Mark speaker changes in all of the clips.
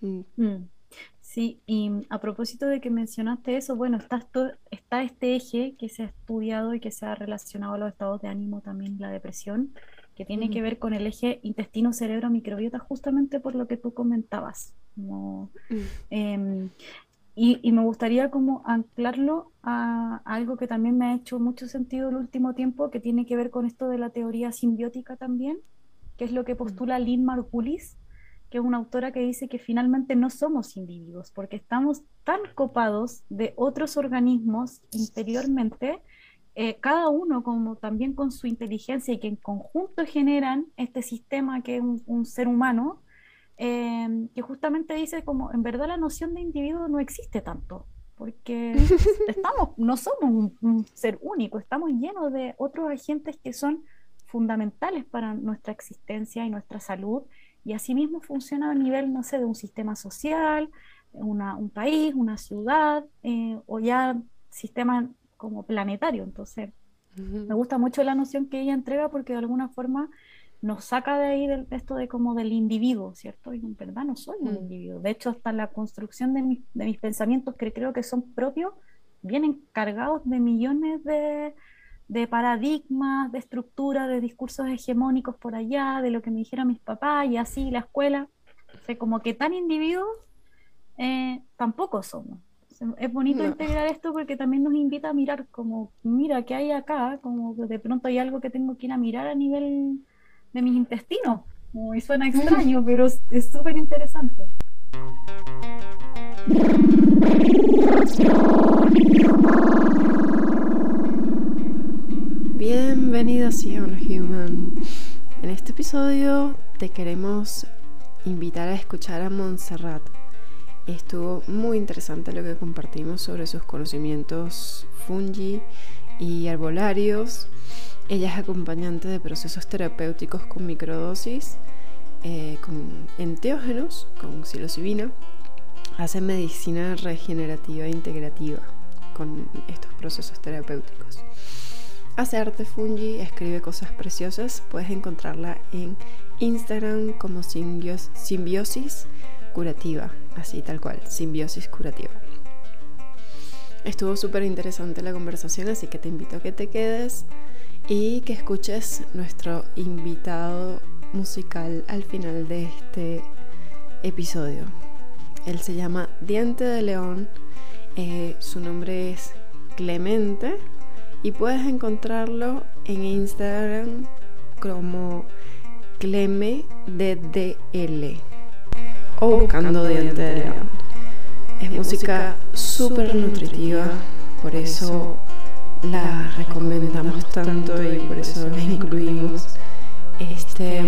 Speaker 1: Mm. Mm. Sí, y a propósito de que mencionaste eso, bueno, está, está este eje que se ha estudiado y que se ha relacionado a los estados de ánimo también, la depresión, que tiene que ver con el eje intestino-cerebro-microbiota, justamente por lo que tú comentabas. Como, em, y, me gustaría como anclarlo a, algo que también me ha hecho mucho sentido el último tiempo, que tiene que ver con esto de la teoría simbiótica también, que es lo que postula Lynn Margulis, que es una autora que dice que finalmente no somos individuos, porque estamos tan copados de otros organismos interiormente, eh, cada uno como también con su inteligencia y que en conjunto generan este sistema que es un ser humano, Em, que justamente dice como en verdad la noción de individuo no existe tanto, porque estamos, no somos un, ser único, estamos llenos de otros agentes que son fundamentales para nuestra existencia y nuestra salud, y asimismo funciona a nivel, no sé, de un sistema social, un país, una ciudad, eh, o ya sistema como planetario. Entonces, me gusta mucho la noción que ella entrega porque de alguna forma nos saca de ahí del, esto de como del individuo, ¿cierto? Y en verdad no soy un mm. individuo. De hecho, hasta la construcción de, mis pensamientos, que creo que son propios, vienen cargados de millones de, paradigmas, de estructuras, de discursos hegemónicos por allá, de lo que me dijeron mis papás y así, la escuela. O sea, como que tan individuos eh, tampoco somos. Es bonito integrar esto porque también nos invita a mirar como, mira, ¿qué hay acá? Como de pronto hay algo que tengo que ir a mirar a nivel de mis intestinos. Y suena extraño, pero es súper interesante.
Speaker 2: Bienvenidos a Human. En este episodio te queremos invitar a escuchar a Montserrat. Estuvo muy interesante lo que compartimos sobre sus conocimientos fungi y arbolarios ella es acompañante de procesos terapéuticos con microdosis, eh, con enteógenos, con psilocibina. Hace medicina regenerativa e integrativa con estos procesos terapéuticos. Hace arte fungi, escribe cosas preciosas. Puedes encontrarla en Instagram como simbiosis curativa, así tal cual, simbiosis curativa. Estuvo súper interesante la conversación, así que te invito a que te quedes y que escuches nuestro invitado musical al final de este episodio. Él se llama Diente de León, eh, su nombre es Clemente y puedes encontrarlo en Instagram como ClemeDDL o buscando Diente de León. Es música súper nutritiva, por eso la recomendamos tanto y por eso la incluimos. Este,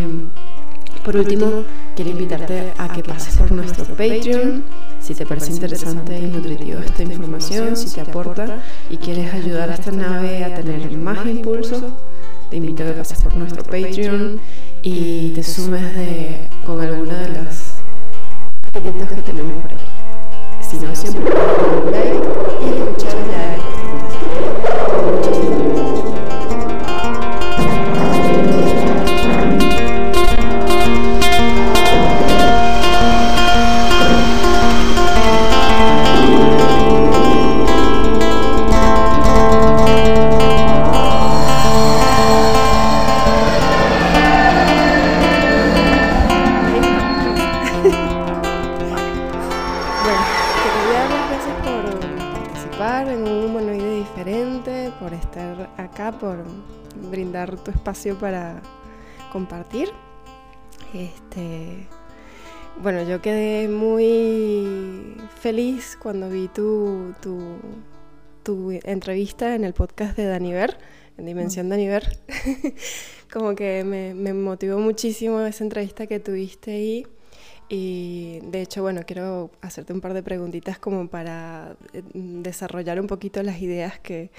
Speaker 2: por último, quiero invitarte a que pases por nuestro Patreon. Si te parece interesante y nutritivo esta información, si te aporta y quieres ayudar a esta nave a tener más impulso, te invito a que pases por nuestro Patreon y te sumes de, con alguna de las etiquetas que tenemos por ahí. Si no, siempre like y escuchar la tu espacio para compartir. Este, bueno, yo quedé muy feliz cuando vi tu, tu, tu entrevista en el podcast de Daniver, en Dimensión mm. Daniver. Como que me, me, motivó muchísimo esa entrevista que tuviste ahí. Y de hecho, bueno, quiero hacerte un par de preguntitas como para eh, desarrollar un poquito las ideas que,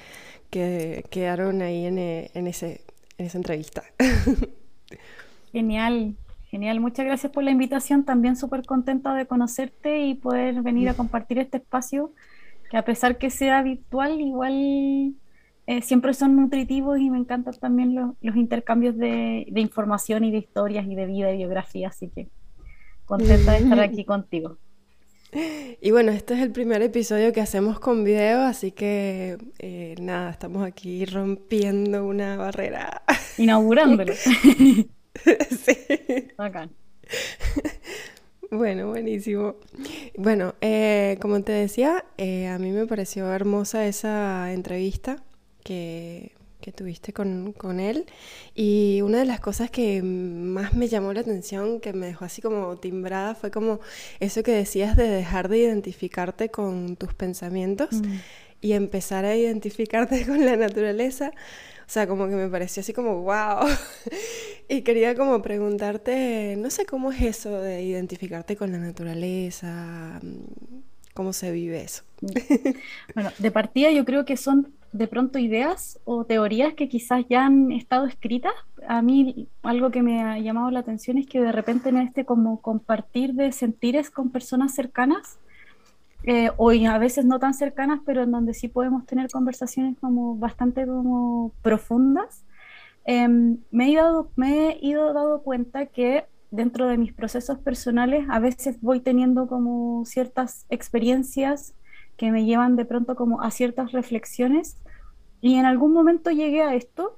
Speaker 2: que quedaron ahí en, en, ese, esa entrevista.
Speaker 1: Genial, genial. Muchas gracias por la invitación. También súper contenta de conocerte y poder venir a compartir este espacio, que a pesar que sea virtual, igual eh, siempre son nutritivos y me encantan también los intercambios de, información y de historias y de vida y biografía. Así que contenta de estar aquí contigo.
Speaker 2: Y bueno, este es el primer episodio que hacemos con video, así que eh, nada, estamos aquí rompiendo una barrera.
Speaker 1: Inaugurándolo.
Speaker 2: sí. Bacán. Bueno, buenísimo. Bueno, eh, como te decía, eh, a mí me pareció hermosa esa entrevista que, que tuviste con, con, él. Y una de las cosas que más me llamó la atención, que me dejó así como timbrada, fue como eso que decías de dejar de identificarte con tus pensamientos mm. y empezar a identificarte con la naturaleza. O sea, como que me pareció así como, wow. y quería como preguntarte, no sé cómo es eso de identificarte con la naturaleza, cómo se vive eso.
Speaker 1: bueno, de partida yo creo que son de pronto ideas o teorías que quizás ya han estado escritas. A mí algo que me ha llamado la atención es que de repente en este como compartir de sentires con personas cercanas, eh, o a veces no tan cercanas, pero en donde sí podemos tener conversaciones como bastante como profundas, em, me, he dado, me he ido dado cuenta que dentro de mis procesos personales a veces voy teniendo como ciertas experiencias que me llevan de pronto como a ciertas reflexiones y en algún momento llegué a esto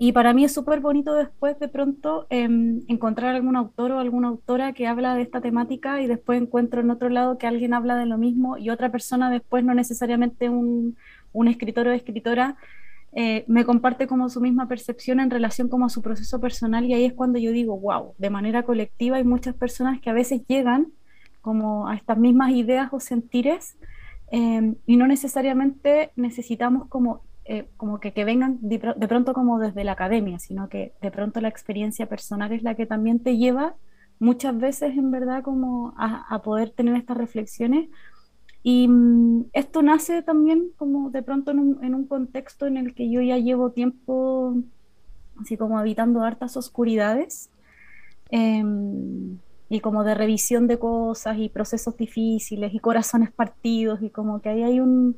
Speaker 1: y para mí es súper bonito después de pronto em, encontrar algún autor o alguna autora que habla de esta temática y después encuentro en otro lado que alguien habla de lo mismo y otra persona después, no necesariamente un, un escritor o escritora, eh, me comparte como su misma percepción en relación como a su proceso personal y ahí es cuando yo digo, wow, de manera colectiva hay muchas personas que a veces llegan como a estas mismas ideas o sentires em, y no necesariamente necesitamos como eh, como que, que vengan de, pronto como desde la academia, sino que de pronto la experiencia personal es la que también te lleva muchas veces en verdad como a, poder tener estas reflexiones. Y mm, esto nace también como de pronto en un, en un, contexto en el que yo ya llevo tiempo así como habitando hartas oscuridades em, y como de revisión de cosas y procesos difíciles y corazones partidos y como que ahí hay un,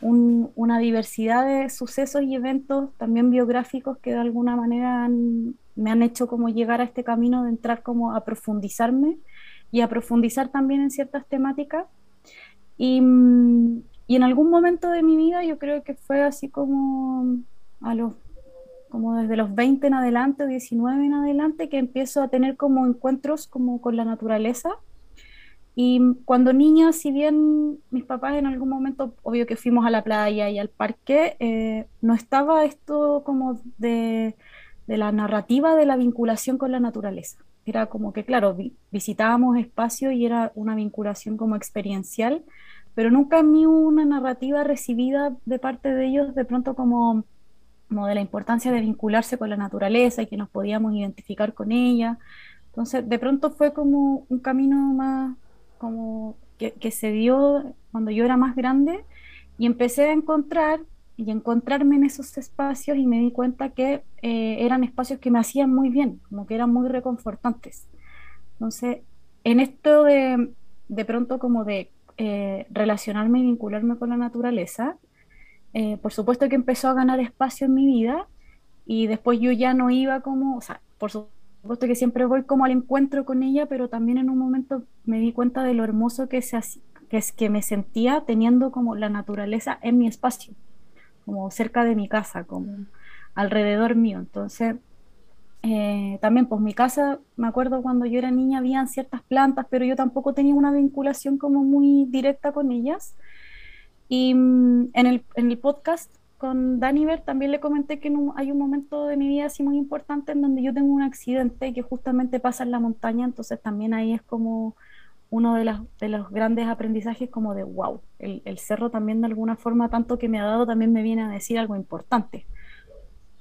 Speaker 1: una diversidad de sucesos y eventos también biográficos que de alguna manera me han hecho como llegar a este camino de entrar como a profundizarme y a profundizar también en ciertas temáticas. Y, y en algún momento de mi vida yo creo que fue así como a los como desde los 20 en adelante, 19 en adelante, que empiezo a tener como encuentros como con la naturaleza y cuando niña, si bien mis papás en algún momento, obvio que fuimos a la playa y al parque, eh, no estaba esto como de, de, la narrativa de la vinculación con la naturaleza. Era como que, claro, visitábamos espacios y era una vinculación como experiencial, pero nunca en mí una narrativa recibida de parte de ellos de pronto como, como de la importancia de vincularse con la naturaleza y que nos podíamos identificar con ella. Entonces, de pronto fue como un camino más como que, se dio cuando yo era más grande y empecé a encontrar y encontrarme en esos espacios y me di cuenta que eh, eran espacios que me hacían muy bien, como que eran muy reconfortantes. Entonces, en esto de, de pronto como de eh, relacionarme y vincularme con la naturaleza, eh, por supuesto que empezó a ganar espacio en mi vida y después yo ya no iba como, o sea, por supuesto que siempre voy como al encuentro con ella, pero también en un momento me di cuenta de lo hermoso que, se, que es que me sentía teniendo como la naturaleza en mi espacio, como cerca de mi casa, como alrededor mío. Entonces, eh, también pues mi casa, me acuerdo cuando yo era niña, habían ciertas plantas, pero yo tampoco tenía una vinculación como muy directa con ellas. Y mm, en, el, en el podcast con Daniver también le comenté que hay un momento de mi vida así muy importante en donde yo tengo un accidente que justamente pasa en la montaña, entonces también ahí es como uno de, las, de los grandes aprendizajes como de wow, el, el, cerro también de alguna forma, tanto que me ha dado, también me viene a decir algo importante.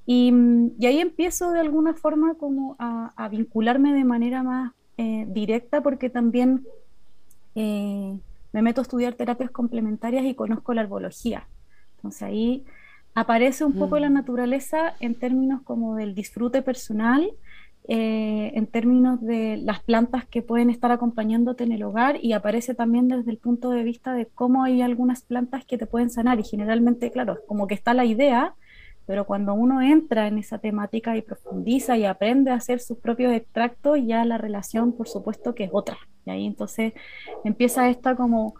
Speaker 1: Y, y ahí empiezo de alguna forma como a, a vincularme de manera más eh, directa porque también eh, me meto a estudiar terapias complementarias y conozco la herbología. Entonces ahí aparece un poco la mm. naturaleza en términos como del disfrute personal, eh, en términos de las plantas que pueden estar acompañándote en el hogar y aparece también desde el punto de vista de cómo hay algunas plantas que te pueden sanar y generalmente, claro, como que está la idea, pero cuando uno entra en esa temática y profundiza y aprende a hacer sus propios extractos, ya la relación, por supuesto, que es otra. Y ahí entonces empieza esta como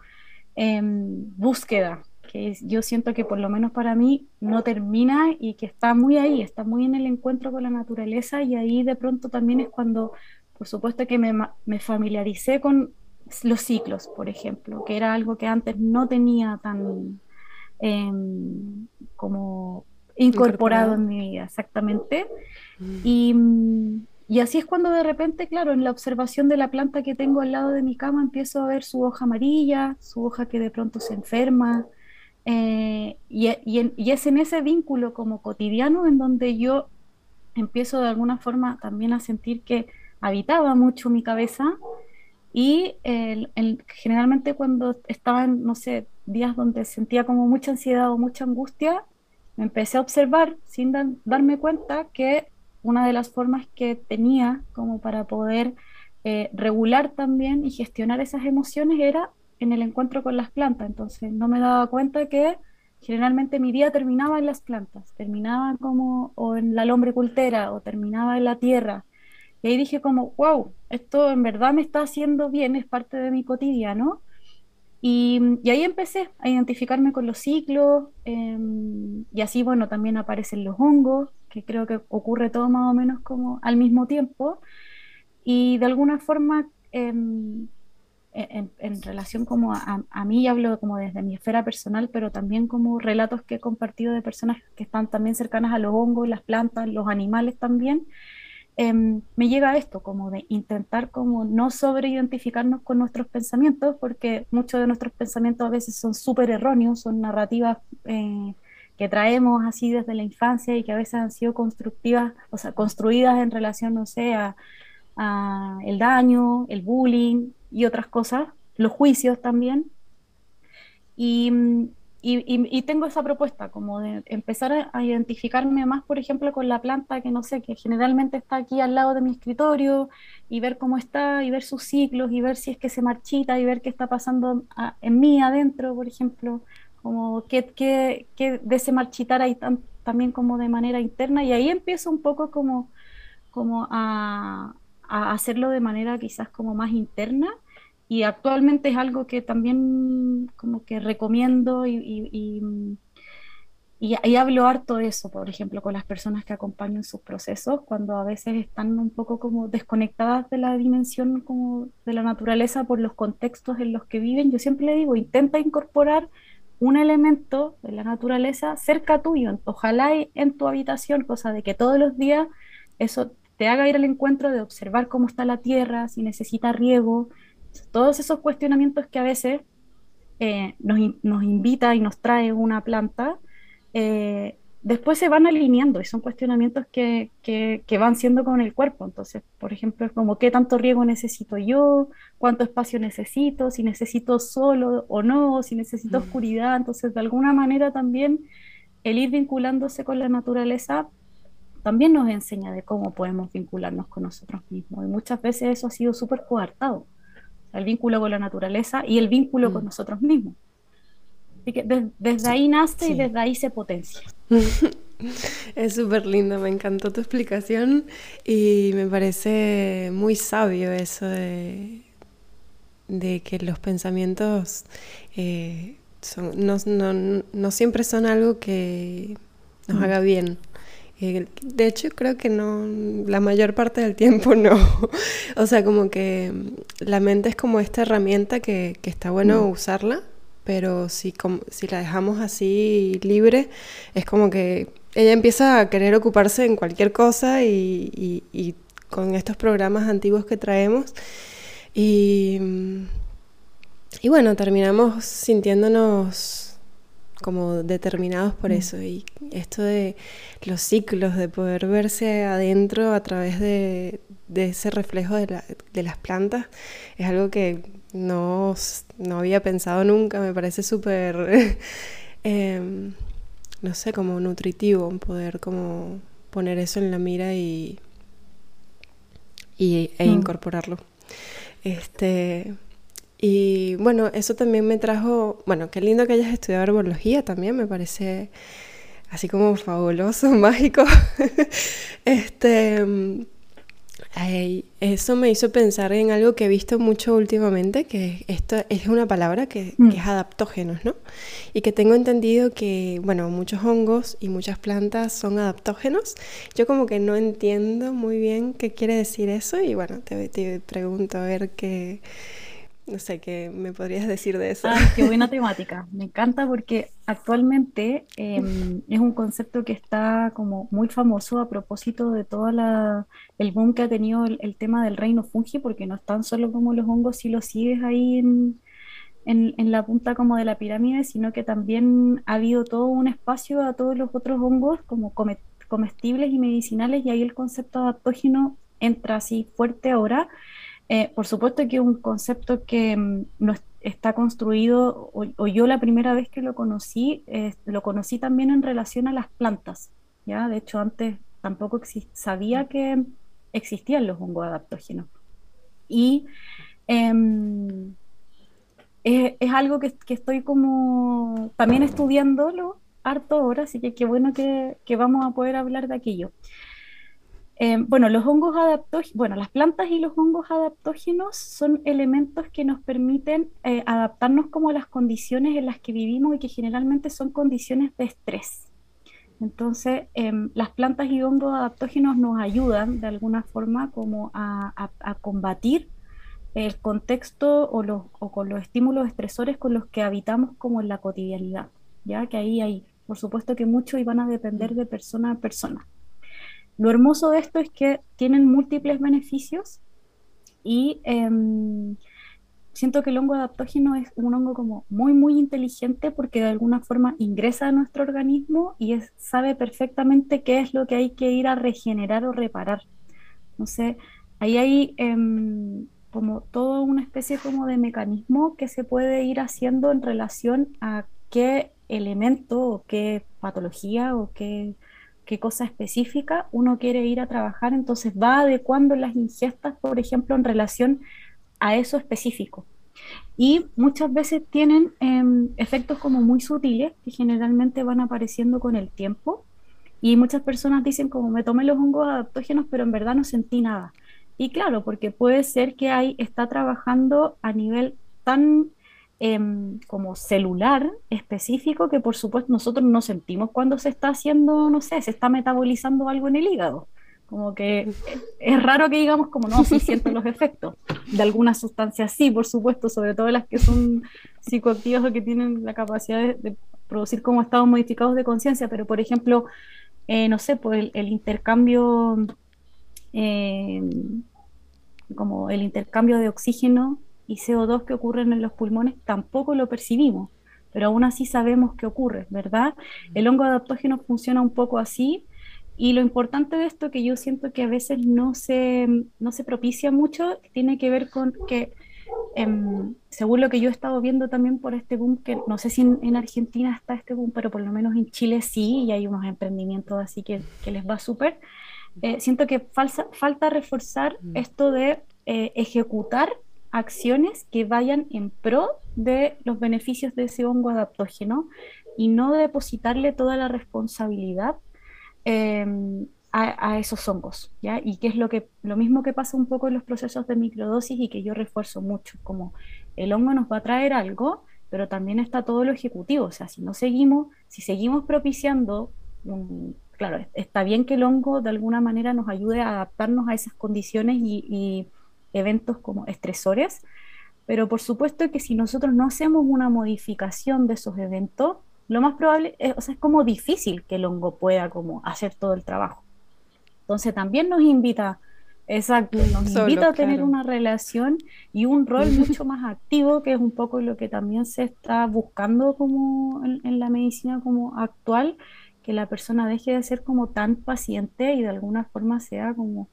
Speaker 1: em, búsqueda, que yo siento que por lo menos para mí no termina y que está muy ahí, está muy en el encuentro con la naturaleza y ahí de pronto también es cuando, por supuesto que me, me familiaricé con los ciclos, por ejemplo, que era algo que antes no tenía tan em, como incorporado, en mi vida, exactamente. Mm. Y, y, así es cuando de repente, claro, en la observación de la planta que tengo al lado de mi cama empiezo a ver su hoja amarilla, su hoja que de pronto se enferma. Eh, y, es en ese vínculo como cotidiano en donde yo empiezo de alguna forma también a sentir que habitaba mucho mi cabeza y generalmente cuando estaba en, no sé, días donde sentía como mucha ansiedad o mucha angustia, me empecé a observar sin darme cuenta que una de las formas que tenía como para poder eh, regular también y gestionar esas emociones era en el encuentro con las plantas. Entonces no me daba cuenta que generalmente mi día terminaba en las plantas, terminaba como o en la lombricultera o terminaba en la tierra. Y ahí dije como, wow, esto en verdad me está haciendo bien, es parte de mi cotidiano y, ahí empecé a identificarme con los ciclos em, y así, bueno, también aparecen los hongos, que creo que ocurre todo más o menos como al mismo tiempo. Y de alguna forma, em, en, en, relación como a, a, mí, hablo como desde mi esfera personal, pero también como relatos que he compartido de personas que están también cercanas a los hongos, las plantas, los animales también, Em, me llega esto, como de intentar como no sobreidentificarnos con nuestros pensamientos, porque muchos de nuestros pensamientos a veces son súper erróneos, son narrativas eh, que traemos así desde la infancia y que a veces han sido constructivas, o sea, construidas en relación, no sé, a, a el daño, el bullying y otras cosas, los juicios también. Y, y, tengo esa propuesta, como de empezar a, identificarme más, por ejemplo, con la planta que no sé, que generalmente está aquí al lado de mi escritorio, y ver cómo está, y ver sus ciclos, y ver si es que se marchita, y ver qué está pasando en mí adentro, por ejemplo, como qué, qué, qué de ese marchitar hay también como de manera interna, y ahí empiezo un poco como, como a, hacerlo de manera quizás como más interna y actualmente es algo que también como que recomiendo y, y, y, hablo harto de eso, por ejemplo, con las personas que acompañan sus procesos, cuando a veces están un poco como desconectadas de la dimensión como de la naturaleza por los contextos en los que viven. Yo siempre le digo, intenta incorporar un elemento de la naturaleza cerca tuyo, ojalá en tu habitación, cosa de que todos los días eso te haga ir al encuentro de observar cómo está la tierra, si necesita riego, todos esos cuestionamientos que a veces eh, nos, nos, invita y nos trae una planta, eh, después se van alineando y son cuestionamientos que, que, que, van siendo con el cuerpo. Entonces, por ejemplo, es como qué tanto riego necesito yo, cuánto espacio necesito, si necesito solo o no, si necesito mm. oscuridad. Entonces, de alguna manera también el ir vinculándose con la naturaleza también nos enseña de cómo podemos vincularnos con nosotros mismos. Y muchas veces eso ha sido súper coartado el vínculo con la naturaleza y el vínculo con mm. nosotros mismos. Así que desde ahí nace y desde ahí se potencia.
Speaker 2: Es súper lindo, me encantó tu explicación y me parece muy sabio eso de, de que los pensamientos eh, no, no, siempre son algo que nos mm. haga bien. Eh, de hecho, creo que no, la mayor parte del tiempo no. o sea, como que la mente es como esta herramienta que, está bueno mm. usarla, pero si, si la dejamos así libre, es como que ella empieza a querer ocuparse en cualquier cosa y, y con estos programas antiguos que traemos. Y, y bueno, terminamos sintiéndonos como determinados por mm. eso. Y esto de los ciclos, de poder verse adentro a través de, ese reflejo de, las plantas, es algo que no, había pensado nunca. Me parece súper, em, no sé, como nutritivo poder como poner eso en la mira y, y e mm. incorporarlo. Este, y bueno, eso también me trajo, bueno, qué lindo que hayas estudiado herbología también, me parece así como fabuloso, mágico. este eso me hizo pensar en algo que he visto mucho últimamente, que esto es una palabra que, mm. es adaptógenos, ¿no? Y que tengo entendido que, bueno, muchos hongos y muchas plantas son adaptógenos. Yo como que no entiendo muy bien qué quiere decir eso y bueno, te, te pregunto a ver qué, no sé, ¿qué me podrías decir de eso?
Speaker 1: Ah, qué buena temática. Me encanta porque actualmente em, es un concepto que está como muy famoso a propósito de todo el boom que ha tenido el, tema del reino fungi, porque no es tan solo como los hongos si los sigues ahí en, en, la punta como de la pirámide, sino que también ha habido todo un espacio a todos los otros hongos como comestibles y medicinales y ahí el concepto adaptógeno entra así fuerte ahora eh, por supuesto que es un concepto que mm, no está construido, o, yo la primera vez que lo conocí, eh, lo conocí también en relación a las plantas, ¿ya? De hecho, antes tampoco sabía que existían los hongos adaptógenos. Y em, es, algo que, estoy como también estudiándolo harto ahora, así que qué bueno que, que vamos a poder hablar de aquello. Em, bueno, los hongos adaptógenos, bueno, las plantas y los hongos adaptógenos son elementos que nos permiten eh, adaptarnos como a las condiciones en las que vivimos y que generalmente son condiciones de estrés. Entonces, em, las plantas y hongos adaptógenos nos ayudan de alguna forma como a, combatir el contexto o, los, o con los estímulos estresores con los que habitamos como en la cotidianidad, ya que ahí hay, por supuesto que mucho y van a depender de persona a persona. Lo hermoso de esto es que tienen múltiples beneficios y em, siento que el hongo adaptógeno es un hongo como muy, muy inteligente porque de alguna forma ingresa a nuestro organismo y sabe perfectamente qué es lo que hay que ir a regenerar o reparar. Sé, ahí hay em, como toda una especie como de mecanismo que se puede ir haciendo en relación a qué elemento o qué patología o qué qué cosa específica uno quiere ir a trabajar, entonces va adecuando las ingestas, por ejemplo, en relación a eso específico. Y muchas veces tienen em, efectos como muy sutiles que generalmente van apareciendo con el tiempo. Y muchas personas dicen como me tomé los hongos adaptógenos, pero en verdad no sentí nada. Y claro, porque puede ser que ahí está trabajando a nivel tan Em, como celular específico que por supuesto nosotros no sentimos cuando se está haciendo, no sé, se está metabolizando algo en el hígado. Como que es raro que digamos como no, sí siento los efectos. De algunas sustancias sí, por supuesto, sobre todo las que son psicoactivas o que tienen la capacidad de, producir como estados modificados de conciencia, pero por ejemplo, eh, no sé, pues el, intercambio, eh, como el intercambio de oxígeno y CO2 que ocurren en los pulmones tampoco lo percibimos, pero aún así sabemos que ocurre, ¿verdad? El hongo adaptógeno funciona un poco así y lo importante de esto que yo siento que a veces no se, no se propicia mucho tiene que ver con que, em, según lo que yo he estado viendo también por este boom, que no sé si en, Argentina está este boom, pero por lo menos en Chile sí, y hay unos emprendimientos así que, que les va súper. Eh, siento que falsa, falta reforzar mm. esto de eh, ejecutar acciones que vayan en pro de los beneficios de ese hongo adaptógeno y no depositarle toda la responsabilidad em, a, esos hongos, ¿ya? Y que es lo, que, lo mismo que pasa un poco en los procesos de microdosis y que yo refuerzo mucho, como el hongo nos va a traer algo, pero también está todo lo ejecutivo, o sea, si no seguimos, si seguimos propiciando, claro, está bien que el hongo de alguna manera nos ayude a adaptarnos a esas condiciones y eventos como estresores, pero por supuesto que si nosotros no hacemos una modificación de esos eventos, lo más probable, es, o sea, es como difícil que el hongo pueda como hacer todo el trabajo. Entonces también nos invita, exacto, nos invita a tener una relación y un rol mucho más activo, que es un poco lo que también se está buscando como en la medicina como actual, que la persona deje de ser como tan paciente y de alguna forma sea como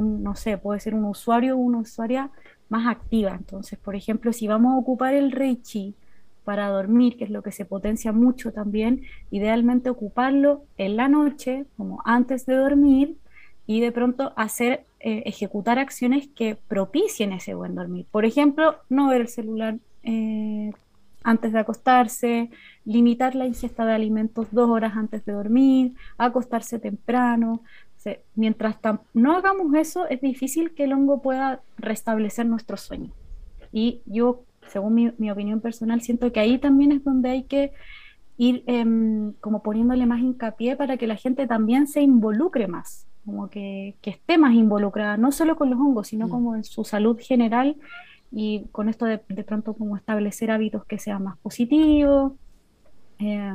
Speaker 1: no sé, puede ser un usuario o una usuaria más activa. Entonces, por ejemplo, si vamos a ocupar el Reichi para dormir, que es lo que se potencia mucho también, idealmente ocuparlo en la noche, como antes de dormir, y de pronto hacer, eh, ejecutar acciones que propicien ese buen dormir. Por ejemplo, no ver el celular eh, antes de acostarse, limitar la ingesta de alimentos dos horas antes de dormir, acostarse temprano. Mientras no hagamos eso, es difícil que el hongo pueda restablecer nuestro sueño. Y yo, según mi, opinión personal, siento que ahí también es donde hay que ir em, como poniéndole más hincapié para que la gente también se involucre más, como que, esté más involucrada, no solo con los hongos, sino mm. como en su salud general y con esto de, pronto como establecer hábitos que sean más positivos. Eh,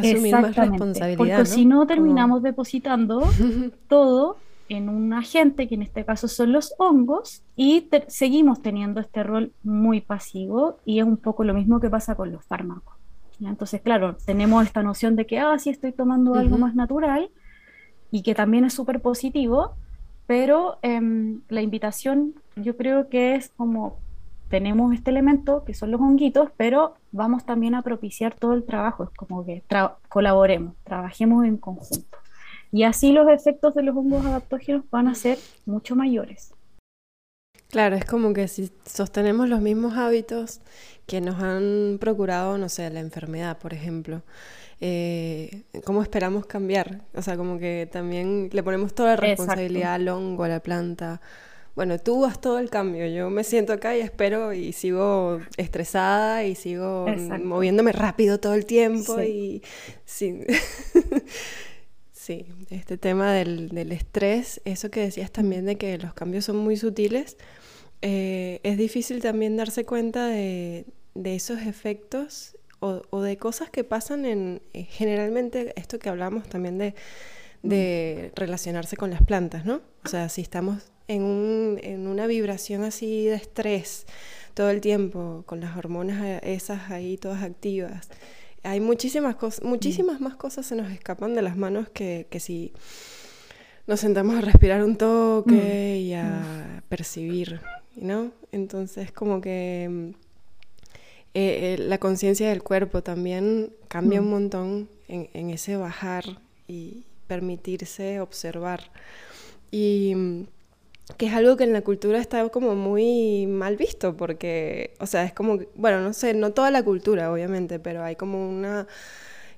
Speaker 2: Asumir más responsabilidad.
Speaker 1: Porque si no terminamos depositando todo en un agente, que en este caso son los hongos, y seguimos teniendo este rol muy pasivo, y es un poco lo mismo que pasa con los fármacos. Entonces, claro, tenemos esta noción de que, ah, sí estoy tomando algo más natural, y que también es súper positivo, pero em, la invitación yo creo que es como tenemos este elemento que son los honguitos, pero vamos también a propiciar todo el trabajo, es como que colaboremos, trabajemos en conjunto. Y así los efectos de los hongos adaptógenos van a ser mucho mayores.
Speaker 2: Claro, es como que si sostenemos los mismos hábitos que nos han procurado, no sé, la enfermedad, por ejemplo, eh, ¿cómo esperamos cambiar? O sea, como que también le ponemos toda la responsabilidad al hongo, a la planta. Bueno, tú vas todo el cambio. Yo me siento acá y espero y sigo estresada y sigo moviéndome rápido todo el tiempo y sí. sí, este tema del, del, estrés, eso que decías también de que los cambios son muy sutiles, eh, es difícil también darse cuenta de, de esos efectos o, de cosas que pasan en, eh, generalmente, esto que hablamos también de, de, relacionarse con las plantas, ¿no? O sea, si estamos en, un, en una vibración así de estrés todo el tiempo, con las hormonas eh, esas ahí todas activas, hay muchísimas cosas, muchísimas más cosas se nos escapan de las manos que, que si nos sentamos a respirar un toque mm. y a percibir, ¿no? Entonces como que eh, eh, la conciencia del cuerpo también cambia un mm. montón en, ese bajar y permitirse observar. Y mm, que es algo que en la cultura está como muy mal visto, porque, o sea, es como, bueno, no sé, no toda la cultura, obviamente, pero hay como una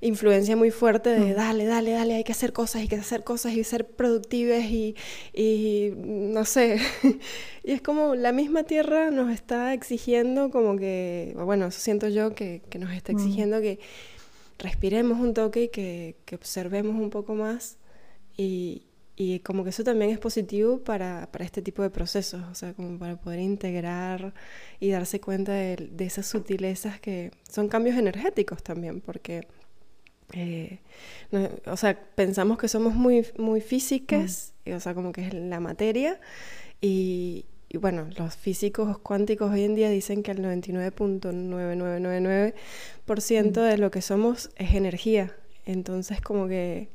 Speaker 2: influencia muy fuerte de mm. dale, dale, dale, hay que hacer cosas, hay que hacer cosas y ser productivas y, y no sé. y es como la misma tierra nos está exigiendo como que, bueno, eso siento yo que, que nos está mm. exigiendo que respiremos un toque y que, que observemos un poco más y, y como que eso también es positivo para, para, este tipo de procesos, o sea, como para poder integrar y darse cuenta de, de esas sutilezas que son cambios energéticos también, porque eh, o sea, pensamos que somos muy, muy físicas, mm. o sea, como que es la materia, y, bueno, los físicos cuánticos hoy en día dicen que el 99.9999% mm. de lo que somos es energía, entonces como que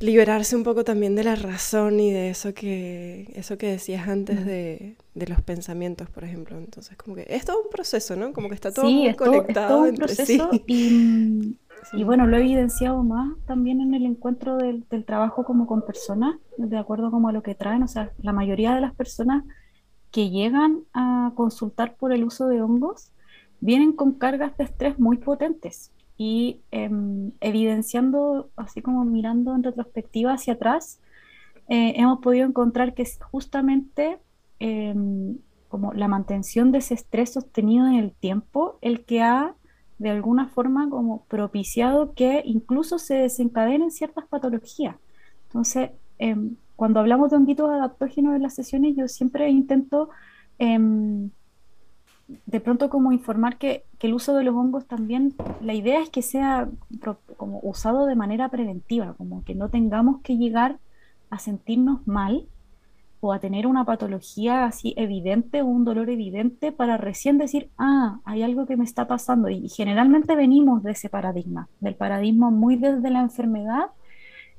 Speaker 2: liberarse un poco también de la razón y de eso que eso que decías antes de, de, los pensamientos, por ejemplo. Entonces, como que es todo un proceso, ¿no? Como que está todo muy conectado
Speaker 1: es todo un proceso y y bueno, lo he evidenciado más también en el encuentro del, trabajo como con personas, de acuerdo como a lo que traen. O sea, la mayoría de las personas que llegan a consultar por el uso de hongos vienen con cargas de estrés muy potentes y em, evidenciando, así como mirando en retrospectiva hacia atrás, eh, hemos podido encontrar que justamente em, como la mantención de ese estrés sostenido en el tiempo el que ha de alguna forma como propiciado que incluso se desencadenen ciertas patologías. Entonces, em, cuando hablamos de honguitos adaptógenos en las sesiones, yo siempre intento de pronto como informar que, el uso de los hongos también, la idea es que sea como usado de manera preventiva, como que no tengamos que llegar a sentirnos mal o a tener una patología así evidente o un dolor evidente para recién decir, ah, hay algo que me está pasando. Y generalmente venimos de ese paradigma, del paradigma muy desde la enfermedad.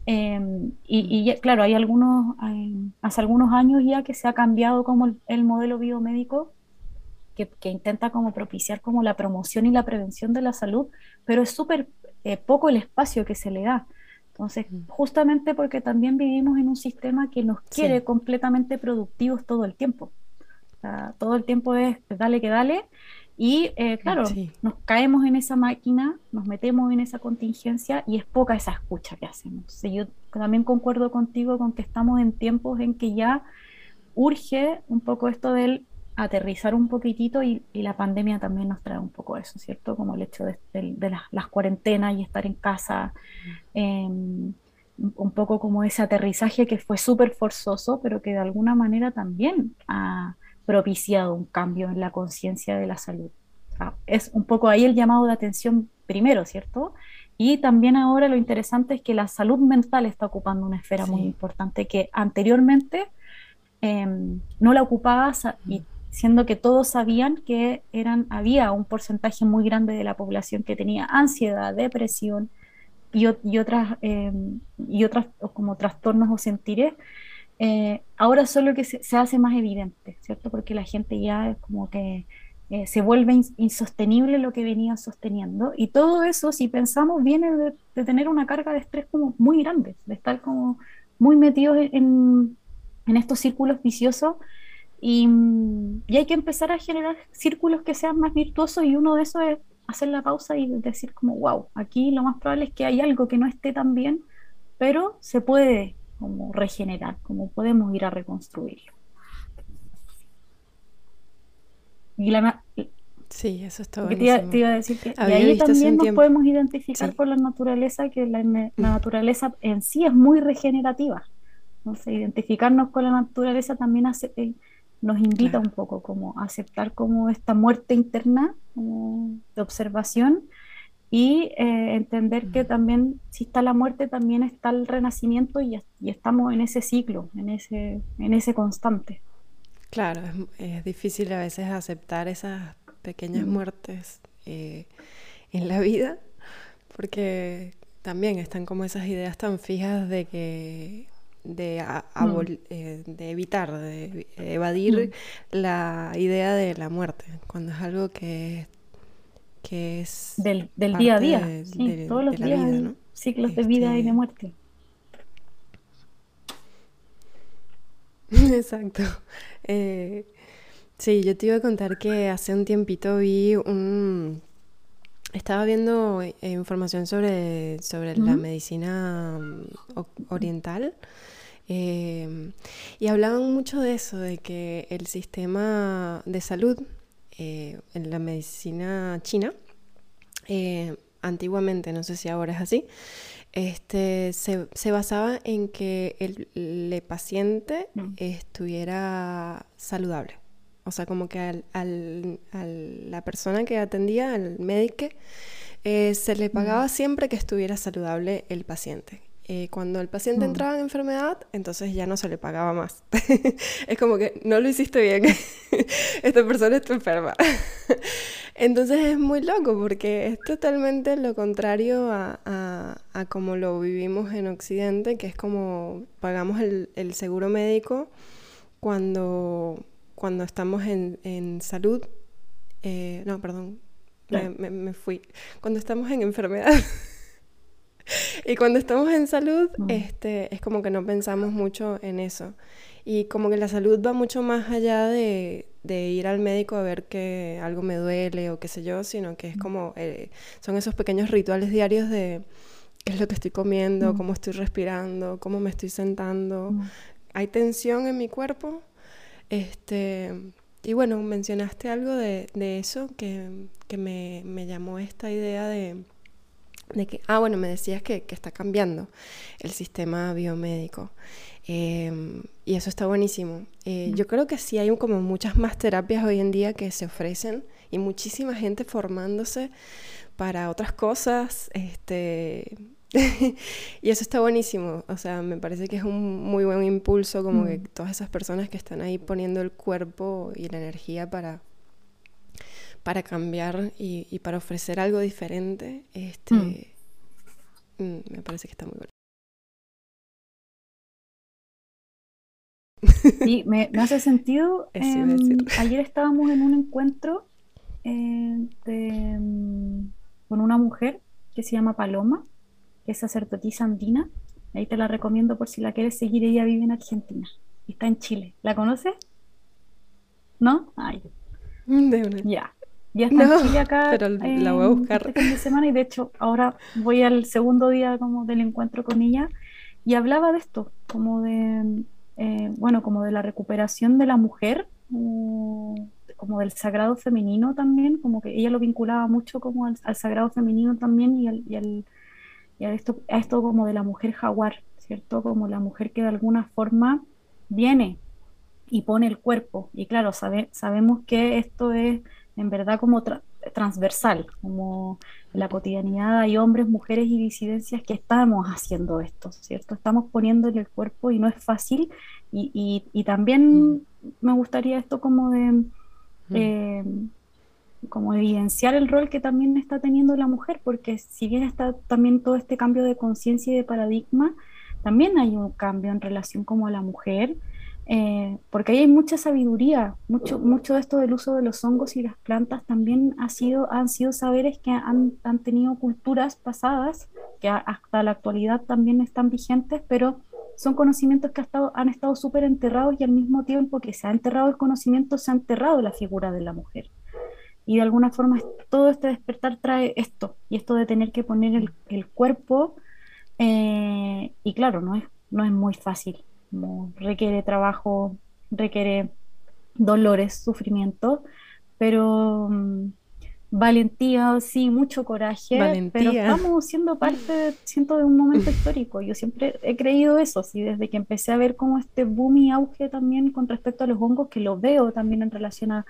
Speaker 1: Em, y, claro, hay algunos, hace algunos años ya que se ha cambiado como el, modelo biomédico que, intenta como propiciar como la promoción y la prevención de la salud, pero es súper eh, poco el espacio que se le da. Entonces, justamente porque también vivimos en un sistema que nos quiere completamente productivos todo el tiempo. todo el tiempo es dale que dale. Y eh, claro, nos caemos en esa máquina, nos metemos en esa contingencia y es poca esa escucha que hacemos. yo también concuerdo contigo con que estamos en tiempos en que ya urge un poco esto del aterrizar un poquitito y, la pandemia también nos trae un poco eso, ¿cierto? Como el hecho de, las, cuarentenas y estar en casa, em, un poco como ese aterrizaje que fue súper forzoso, pero que de alguna manera también ha propiciado un cambio en la conciencia de la salud. es un poco ahí el llamado de atención primero, ¿cierto? Y también ahora lo interesante es que la salud mental está ocupando una esfera muy importante que anteriormente em, no la ocupaba y siendo que todos sabían que eran, había un porcentaje muy grande de la población que tenía ansiedad, depresión y, otras, em, y otras como trastornos o sentires, eh, ahora solo que se, hace más evidente, ¿cierto? Porque la gente ya es como que eh, se vuelve insostenible lo que venía sosteniendo y todo eso, si pensamos, viene de, tener una carga de estrés como muy grande, de estar como muy metidos en, en estos círculos viciosos y, hay que empezar a generar círculos que sean más virtuosos y uno de esos es hacer la pausa y decir como, wow, aquí lo más probable es que hay algo que no esté tan bien, pero se puede como regenerar, como podemos ir a reconstruirlo. Y la,
Speaker 2: sí, eso está
Speaker 1: Te, iba, a decir que y ahí también nos podemos identificar por la naturaleza, que la, la, naturaleza en sí es muy regenerativa. Entonces, identificarnos con la naturaleza también hace, eh, nos invita un poco como a aceptar como esta muerte interna de observación y eh, entender que también si está la muerte también está el renacimiento y, estamos en ese ciclo, en ese, en ese constante.
Speaker 2: Claro, es, difícil a veces aceptar esas pequeñas mm. muertes eh, en la vida porque también están como esas ideas tan fijas de que de, mm. eh, de evitar, de evadir mm. la idea de la muerte, cuando es algo que, que es...
Speaker 1: Del, día a día, todos los días ciclos de vida y de este muerte.
Speaker 2: Exacto. Eh, sí, yo te iba a contar que hace un tiempito vi un estaba viendo eh, información sobre, sobre la medicina mm, oriental em, y hablaban mucho de eso, de que el sistema de salud eh, en la medicina china, eh, antiguamente, no sé si ahora es así, este, se, basaba en que el, el paciente mm. estuviera saludable. O sea, como que al, al, a la persona que atendía, al médico, eh, se le pagaba siempre que estuviera saludable el paciente. Eh, cuando el paciente mm. entraba en enfermedad, entonces ya no se le pagaba más. es como que no lo hiciste bien, esta persona está enferma. entonces es muy loco porque es totalmente lo contrario a, a, como lo vivimos en Occidente, que es como pagamos el, el seguro médico cuando cuando estamos en, salud, eh, no, perdón, me, fui, cuando estamos en enfermedad y cuando estamos en salud, mm. este, es como que no pensamos mucho en eso. Y como que la salud va mucho más allá de, ir al médico a ver que algo me duele o qué sé yo, sino que es mm. como, eh, son esos pequeños rituales diarios de qué es lo que estoy comiendo, mm. cómo estoy respirando, cómo me estoy sentando. ¿Hay tensión en mi cuerpo? Este, y bueno, mencionaste algo de, eso que, me, llamó esta idea de, que, ah, bueno, me decías que, está cambiando el sistema biomédico. Em, y eso está buenísimo. Eh, yo creo que sí hay como muchas más terapias hoy en día que se ofrecen y muchísima gente formándose para otras cosas. Este, y eso está buenísimo, o sea, me parece que es un muy buen impulso como que mm. todas esas personas que están ahí poniendo el cuerpo y la energía para, para cambiar y, para ofrecer algo diferente, este, mm. Mm, me parece que está muy bueno.
Speaker 1: Sí, me, hace sentido. Em, ayer estábamos en un encuentro eh, con una mujer que se llama Paloma es sacerdotisa andina. Ahí te la recomiendo por si la quieres seguir. Ella vive en Argentina y está en Chile. ¿La conoces? ¿No? Ay.
Speaker 2: De una.
Speaker 1: Ya. Ya está en Chile acá
Speaker 2: pero la voy a buscar.
Speaker 1: este fin de semana y de hecho ahora voy al segundo día como del encuentro con ella y hablaba de esto, como de, eh, bueno, como de la recuperación de la mujer, como, como del sagrado femenino también, como que ella lo vinculaba mucho como al, al sagrado femenino también y, al, y, al- y a esto, a esto como de la mujer jaguar, ¿cierto? Como la mujer que de alguna forma viene y pone el cuerpo. Y claro, sabe- sabemos que esto es en verdad como tra- transversal, como en la cotidianidad hay hombres, mujeres y disidencias que estamos haciendo esto, ¿cierto? Estamos poniéndole el cuerpo y no es fácil. Y, y- y también me gustaría esto como de... eh, como evidenciar el rol que también está teniendo la mujer, porque si bien está también todo este cambio de conciencia y de paradigma, también hay un cambio en relación como a la mujer, eh, porque ahí hay mucha sabiduría, mucho, mucho de esto del uso de los hongos y las plantas también ha sido, han sido saberes que han, han tenido culturas pasadas, que hasta la actualidad también están vigentes, pero son conocimientos que ha estado- han estado súper enterrados y al mismo tiempo que se ha enterrado el conocimiento, se ha enterrado la figura de la mujer. Y de alguna forma todo este despertar trae esto, y esto de tener que poner el, el cuerpo, eh, y claro, no es, no es muy fácil, requiere trabajo, requiere dolores, sufrimiento, pero mm, valentía, sí, mucho coraje, pero estamos siendo parte, siento, de un momento histórico. Yo siempre he creído eso, sí, desde que empecé a ver como este boom y auge también con respecto a los hongos, que lo veo también en relación a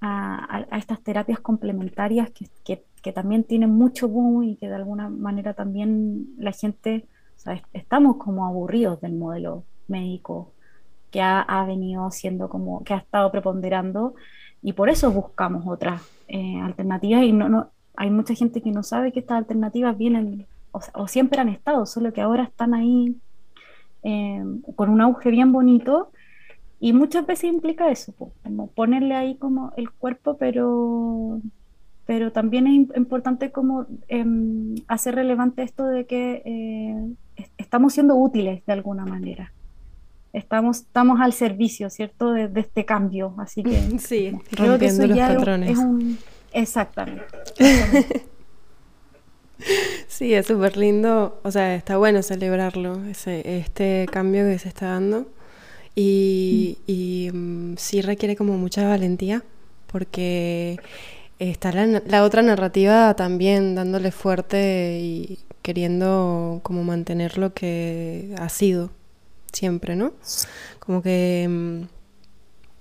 Speaker 1: a, a- a estas terapias complementarias que, que- que también tienen mucho boom y que de alguna manera también la gente, o sea, es- estamos como aburridos del modelo médico que ha, ha venido siendo como, que ha estado preponderando y por eso buscamos otras eh, alternativas y no, no, hay mucha gente que no sabe que estas alternativas vienen o, o siempre han estado, solo que ahora están ahí eh, con un auge bien bonito y muchas veces implica eso, como ponerle ahí como el cuerpo, pero, pero también es im- importante como em, hacer relevante esto de que eh, es- estamos siendo útiles de alguna manera. Estamos, estamos al servicio, ¿cierto? De, de este cambio. Así que
Speaker 2: Sí,
Speaker 1: creo que eso
Speaker 2: rompiendo los
Speaker 1: ya
Speaker 2: patrones.
Speaker 1: es un... Exactamente. exactamente.
Speaker 2: Sí, es súper lindo, o sea, está bueno celebrarlo, ese, este cambio que se está dando. Y, y, mm, sí requiere como mucha valentía, porque está la, la otra narrativa también dándole fuerte y queriendo como mantener lo que ha sido siempre, ¿no? Como que mm,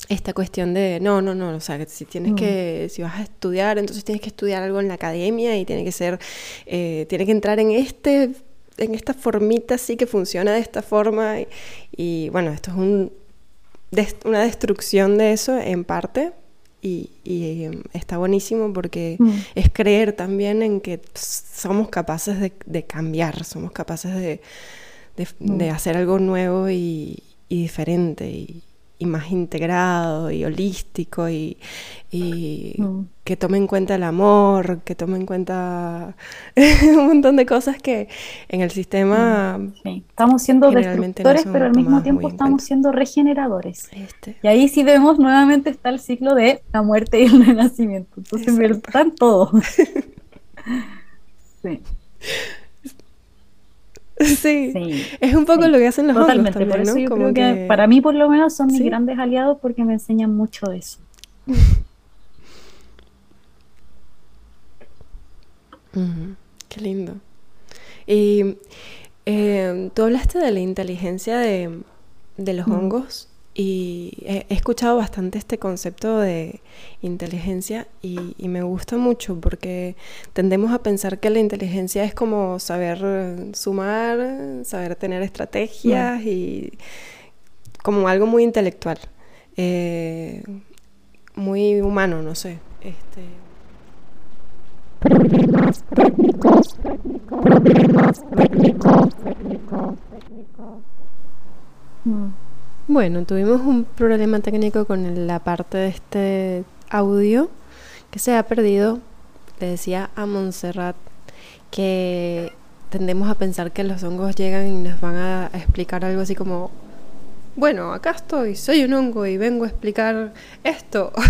Speaker 2: esta cuestión de, no, no, no, o sea, que si tienes
Speaker 1: Mm.
Speaker 2: que, si vas a estudiar, entonces tienes que estudiar algo en la academia y tiene que ser, eh, tiene que entrar en este, en esta formita así que funciona de esta forma. Y, y, bueno, esto es un, una destrucción de eso en parte y, y, em, está buenísimo porque
Speaker 1: Mm.
Speaker 2: es creer también en que somos capaces de, de cambiar, somos capaces de, de, de
Speaker 1: Mm.
Speaker 2: hacer algo nuevo y, y diferente y, y más integrado y holístico y, y
Speaker 1: Mm.
Speaker 2: que tome en cuenta el amor, que tome en cuenta un montón de cosas que en el sistema
Speaker 1: Sí, Estamos siendo
Speaker 2: no
Speaker 1: destructores, pero al mismo tiempo estamos siendo regeneradores.
Speaker 2: este,
Speaker 1: Y ahí sí vemos nuevamente está el ciclo de la muerte y el renacimiento. Entonces, están todo. Sí,
Speaker 2: sí,
Speaker 1: sí,
Speaker 2: es un poco
Speaker 1: sí.
Speaker 2: lo que hacen los hongos
Speaker 1: totalmente. Por
Speaker 2: también,
Speaker 1: eso
Speaker 2: ¿no?
Speaker 1: yo
Speaker 2: Como
Speaker 1: creo que,
Speaker 2: que-
Speaker 1: para mí, por lo menos, son mis grandes aliados porque me enseñan mucho de eso.
Speaker 2: Qué lindo. Y eh, tú hablaste de la inteligencia de, de los hongos y he, escuchado bastante este concepto de inteligencia y, y me gusta mucho porque tendemos a pensar que la inteligencia es como saber sumar, saber tener estrategias y como algo muy intelectual, eh, muy humano, no sé. Este,
Speaker 1: Mm.
Speaker 2: Bueno, tuvimos un problema técnico con la parte de este audio que se ha perdido. Le decía a Montserrat que tendemos a pensar que los hongos llegan y nos van a explicar algo así como bueno, acá estoy, soy un hongo y vengo a explicar esto.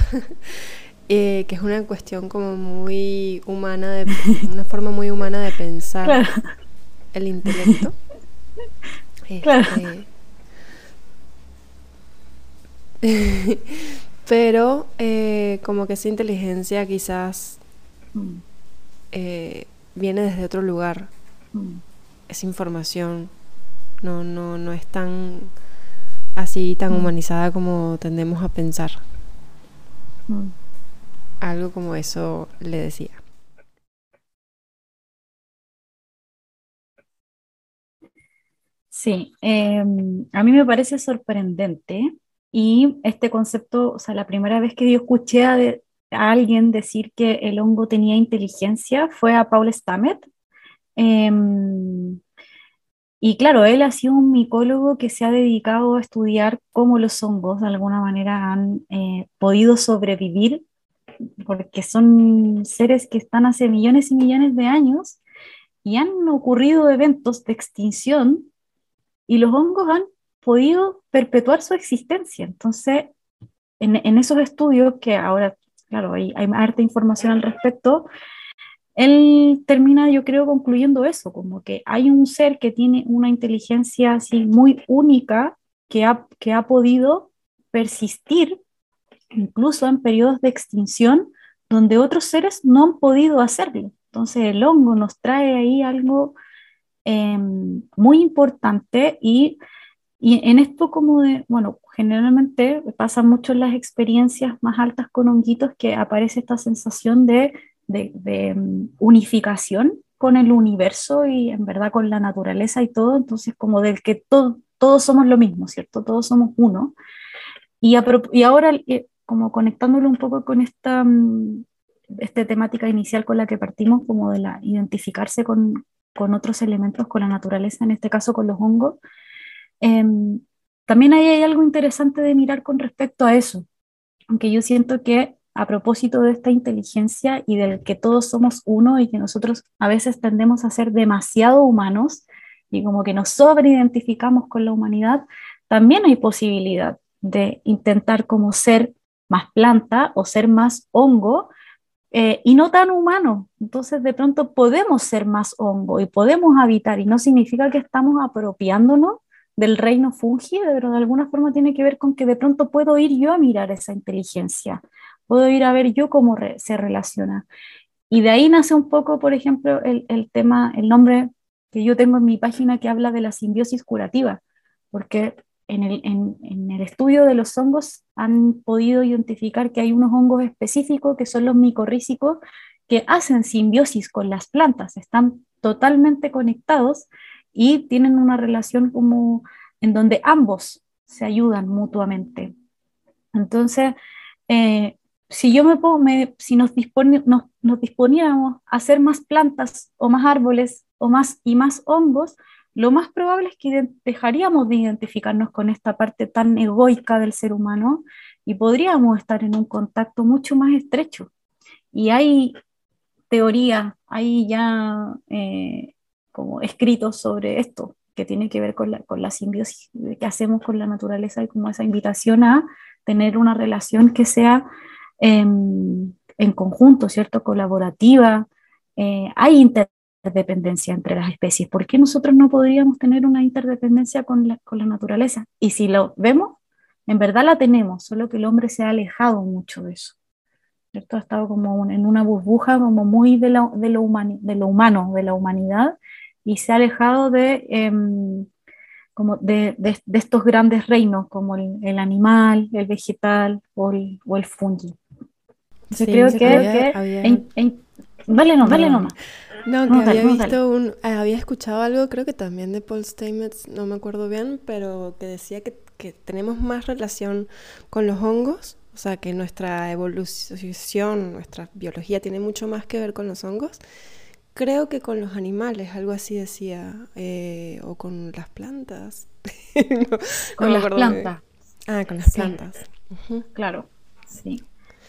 Speaker 2: Eh, que es una cuestión como muy humana, de, una forma muy humana de pensar el intelecto. Este, pero eh, como que esa inteligencia quizás mm. eh, viene desde otro lugar. Mm. Es información. No, no, no es tan así, tan mm. humanizada como tendemos a pensar. Algo como eso le decía.
Speaker 1: Sí, em, a mí me parece sorprendente y este concepto, o sea, la primera vez que yo escuché a, alguien decir que el hongo tenía inteligencia fue a Paul Stammet. Em, y claro, él ha sido un micólogo que se ha dedicado a estudiar cómo los hongos de alguna manera han eh, podido sobrevivir, porque son seres que están hace millones y millones de años y han ocurrido eventos de extinción y los hongos han podido perpetuar su existencia. Entonces, en, esos estudios, que ahora, claro, hay, hay harta información al respecto, él termina, yo creo, concluyendo eso, como que hay un ser que tiene una inteligencia así muy única que ha, que ha podido persistir incluso en periodos de extinción donde otros seres no han podido hacerlo. Entonces el hongo nos trae ahí algo em, muy importante y y en esto como de, bueno, generalmente pasa mucho en las experiencias más altas con honguitos que aparece esta sensación de, de, mm, unificación con el universo y en verdad con la naturaleza y todo, entonces como del que todos somos lo mismo, ¿cierto? Todos somos uno. Y, y ahora, eh, como conectándolo un poco con esta, mm, esta temática inicial con la que partimos, como de la identificarse con, con otros elementos, con la naturaleza, en este caso con los hongos, Em, también hay algo interesante de mirar con respecto a eso, aunque yo siento que a propósito de esta inteligencia y del que todos somos uno y que nosotros a veces tendemos a ser demasiado humanos y como que nos sobreidentificamos con la humanidad, también hay posibilidad de intentar como ser más planta o ser más hongo eh, y no tan humano. Entonces de pronto podemos ser más hongo y podemos habitar y no significa que estamos apropiándonos del reino fungi, pero de alguna forma tiene que ver con que de pronto puedo ir yo a mirar esa inteligencia, puedo ir a ver yo cómo se relaciona. Y de ahí nace un poco, por ejemplo, el, el, tema, el nombre que yo tengo en mi página que habla de la simbiosis curativa, porque en el, en, en el estudio de los hongos han podido identificar que hay unos hongos específicos que son los micorrícicos que hacen simbiosis con las plantas, están totalmente conectados y tienen una relación como en donde ambos se ayudan mutuamente. Entonces, eh, si yo me, si nos, disponiéramos a hacer más plantas o más árboles o más y más hongos, lo más probable es que dejaríamos de identificarnos con esta parte tan egoica del ser humano y podríamos estar en un contacto mucho más estrecho. Y hay teoría, hay ya eh, como escritos sobre esto, que tiene que ver con la, con la simbiosis que hacemos con la naturaleza y como esa invitación a tener una relación que sea em, en conjunto, ¿cierto? Colaborativa. Eh, hay interdependencia entre las especies. ¿Por qué nosotros no podríamos tener una interdependencia con la, con la naturaleza? Y si lo vemos, en verdad la tenemos, solo que el hombre se ha alejado mucho de eso. ¿cierto? Ha estado como en una burbuja como muy de, la, de, lo, de lo humano, de la humanidad, y se ha alejado de, em, como de, de, estos grandes reinos como el, el animal, el vegetal o el, o el fungi. Yo creo que, que vale, no, vale nomás.
Speaker 2: No, que había visto un, eh, había escuchado algo, creo que también de Paul Stamets, no me acuerdo bien, pero que decía que, que tenemos más relación con los hongos, o sea, que nuestra evolución, nuestra biología tiene mucho más que ver con los hongos Creo que con los animales, algo así decía, eh, o con las plantas.
Speaker 1: con las plantas.
Speaker 2: Ah, con las plantas.
Speaker 1: Claro, sí.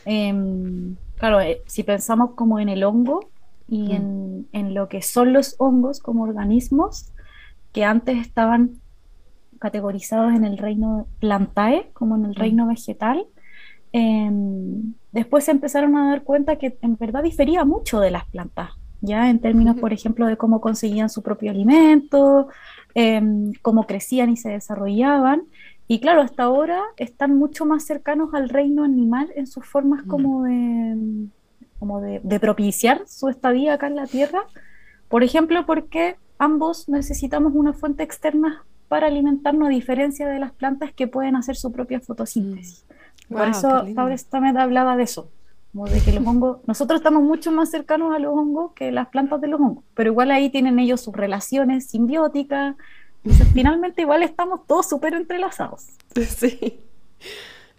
Speaker 1: Em, claro, eh, si pensamos como en el hongo y en, en, lo que son los hongos como organismos que antes estaban categorizados en el reino plantae, como en el reino vegetal. Em, después se empezaron a dar cuenta que en verdad difería mucho de las plantas, ya en términos, por ejemplo, de cómo conseguían su propio alimento, em, cómo crecían y se desarrollaban. Y claro, hasta ahora están mucho más cercanos al reino animal en sus formas mm. como de, como de, propiciar su estadía acá en la Tierra. Por ejemplo, porque ambos necesitamos una fuente externa para alimentarnos, a diferencia de las plantas que pueden hacer su propia fotosíntesis. Mm. Por eso también hablaba de eso, como de que los hongos, nosotros estamos mucho más cercanos a los hongos que las plantas de los hongos, pero igual ahí tienen ellos sus relaciones simbióticas, finalmente igual estamos todos súper entrelazados.
Speaker 2: Sí.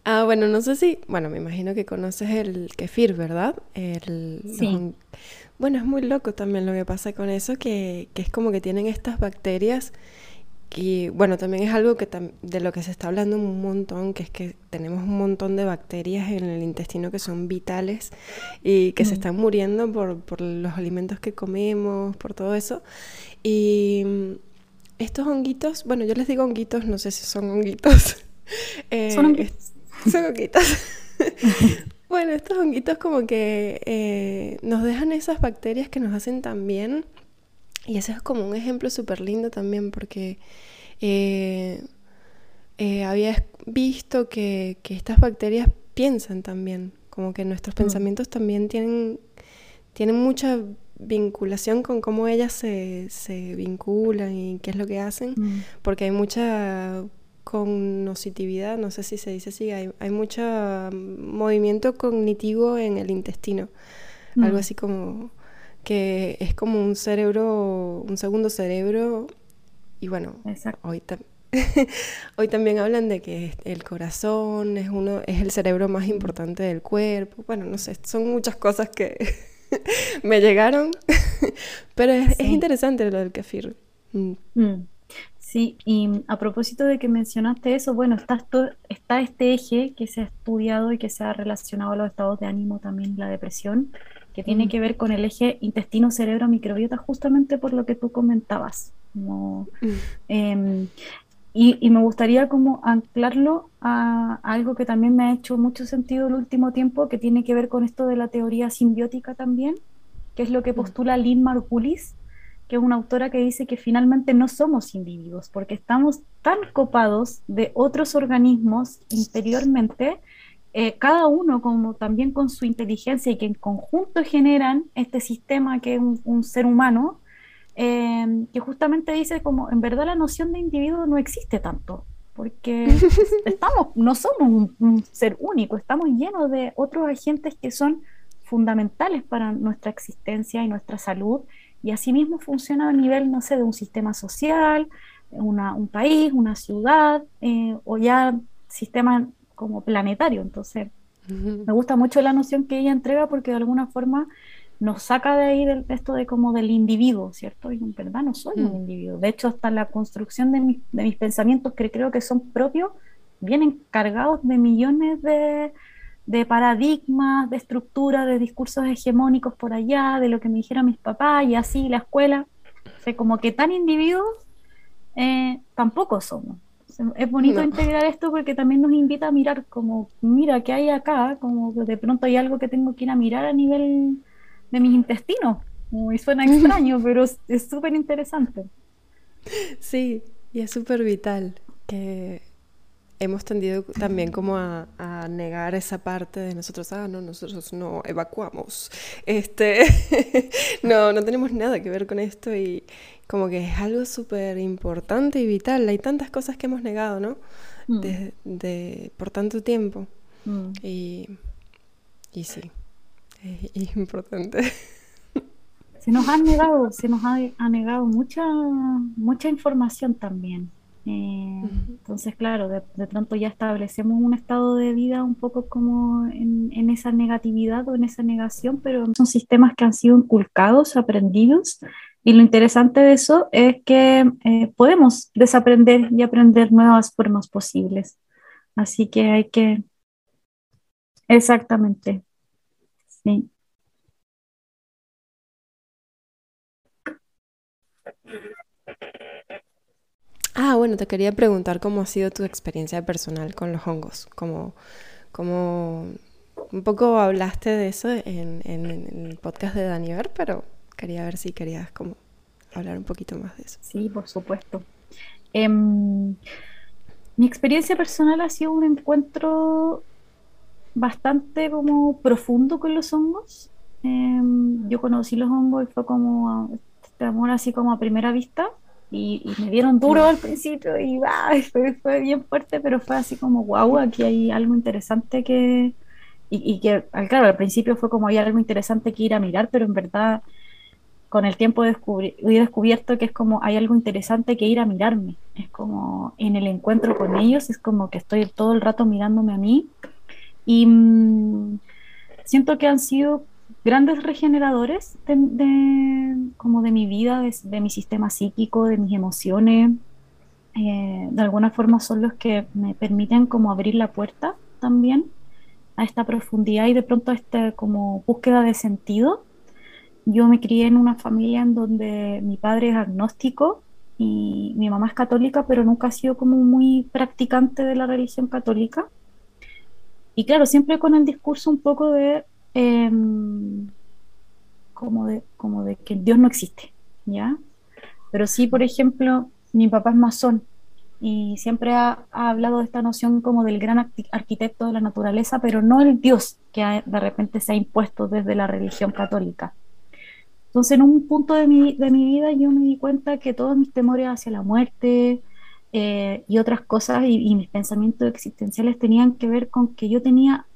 Speaker 2: Ah, bueno, no sé si, bueno, me imagino que conoces el kefir, ¿verdad? El,
Speaker 1: sí.
Speaker 2: bueno, es muy loco también lo que pasa con eso, que, que es como que tienen estas bacterias y bueno, también es algo que de lo que se está hablando un montón, que es que tenemos un montón de bacterias en el intestino que son vitales y que se mm. están muriendo por, por, los alimentos que comemos, por todo eso. Y estos honguitos, bueno, yo les digo honguitos, no sé si son honguitos.
Speaker 1: Eh, son honguitos.
Speaker 2: Son honguitos. bueno, estos honguitos como que eh, nos dejan esas bacterias que nos hacen tan bien. Y ese es como un ejemplo súper lindo también porque eh, había visto que, que, estas bacterias piensan también, como que nuestros mm. pensamientos también tienen, tienen mucha vinculación con cómo ellas se, se vinculan y qué es lo que hacen, mm. porque hay mucha cognoscitividad, no sé si se dice así, hay, hay mucho movimiento cognitivo en el intestino, algo mm. así como que es como un cerebro, un segundo cerebro, y bueno, hoy, hoy también hablan de que el corazón es uno, es el cerebro más importante del cuerpo, bueno, no sé, son muchas cosas que me llegaron. Pero es, interesante lo del kefir.
Speaker 1: Mm. Mm. Sí, y a propósito de que mencionaste eso, bueno, está, está este eje que se ha estudiado y que se ha relacionado a los estados de ánimo también, la depresión, que tiene mm. que ver con el eje intestino-cerebro-microbiota, justamente por lo que tú comentabas. Como, em, y, me gustaría como anclarlo a, algo que también me ha hecho mucho sentido el último tiempo, que tiene que ver con esto de la teoría simbiótica también, que es lo que mm. postula Lynn Margulis, que es una autora que dice que finalmente no somos individuos, porque estamos tan copados de otros organismos interiormente, eh, cada uno como también con su inteligencia y que en conjunto generan este sistema que es un ser humano, Em, que justamente dice como en verdad la noción de individuo no existe tanto, porque estamos, no somos un, ser único, estamos llenos de otros agentes que son fundamentales para nuestra existencia y nuestra salud, y asimismo funciona a nivel, no sé, de un sistema social, un país, una ciudad, eh, o ya sistema como planetario. Entonces, me gusta mucho la noción que ella entrega porque de alguna forma nos saca de ahí del, esto de como del individuo, ¿cierto? Y en verdad no soy un mm. individuo. De hecho, hasta la construcción de, mis pensamientos que creo que son propios, vienen cargados de millones de, paradigmas, de estructuras, de discursos hegemónicos por allá, de lo que me dijeron mis papás y así, la escuela. O sea, como que tan individuos eh, tampoco somos. Es bonito integrar esto porque también nos invita a mirar como, mira, ¿qué hay acá? Como de pronto hay algo que tengo que ir a mirar a nivel de mis intestinos. Y suena extraño, pero es súper interesante.
Speaker 2: Sí, y es súper vital que hemos tendido también como a, negar esa parte de nosotros, ah, no, nosotros no evacuamos, este, no, no tenemos nada que ver con esto y como que es algo súper importante y vital, hay tantas cosas que hemos negado, ¿no? Mm. De, por tanto tiempo. Mm. Y, y sí es, importante.
Speaker 1: Se nos ha negado, se nos ha, negado mucha, mucha información también. Eh, entonces, claro, de, pronto ya establecemos un estado de vida un poco como en, esa negatividad o en esa negación, pero son sistemas que han sido inculcados, aprendidos, y lo interesante de eso es que eh, podemos desaprender y aprender nuevas formas posibles. Así que hay que... Exactamente.
Speaker 2: Ah, bueno, te quería preguntar cómo ha sido tu experiencia personal con los hongos, como, como un poco hablaste de eso en, el podcast de Daniel, pero quería ver si querías como hablar un poquito más de eso.
Speaker 1: Sí, por supuesto. Em, mi experiencia personal ha sido un encuentro bastante como profundo con los hongos. Em, yo conocí los hongos y fue como este amor así como a primera vista y, me dieron duro al principio y fue, fue, bien fuerte, pero fue así como, wow, aquí hay algo interesante que... Y, que, claro, al principio fue como hay algo interesante que ir a mirar, pero en verdad con el tiempo he descubierto que es como hay algo interesante que ir a mirarme. Es como en el encuentro con ellos, es como que estoy todo el rato mirándome a mí. Y mm, siento que han sido grandes regeneradores de, como de mi vida, de, mi sistema psíquico, de mis emociones. Eh, de alguna forma son los que me permiten como abrir la puerta también a esta profundidad y de pronto a esta como búsqueda de sentido. Yo me crié en una familia en donde mi padre es agnóstico y mi mamá es católica, pero nunca ha sido como muy practicante de la religión católica. Y claro, siempre con el discurso un poco de Em, como, de, como de que Dios no existe, ¿ya? Pero sí, por ejemplo, mi papá es masón y siempre ha, hablado de esta noción como del gran arquitecto de la naturaleza, pero no el Dios que de repente se ha impuesto desde la religión católica. Entonces, en un punto de mi, de mi vida yo me di cuenta que todos mis temores hacia la muerte eh, y otras cosas y, y, mis pensamientos existenciales tenían que ver con que yo tenía,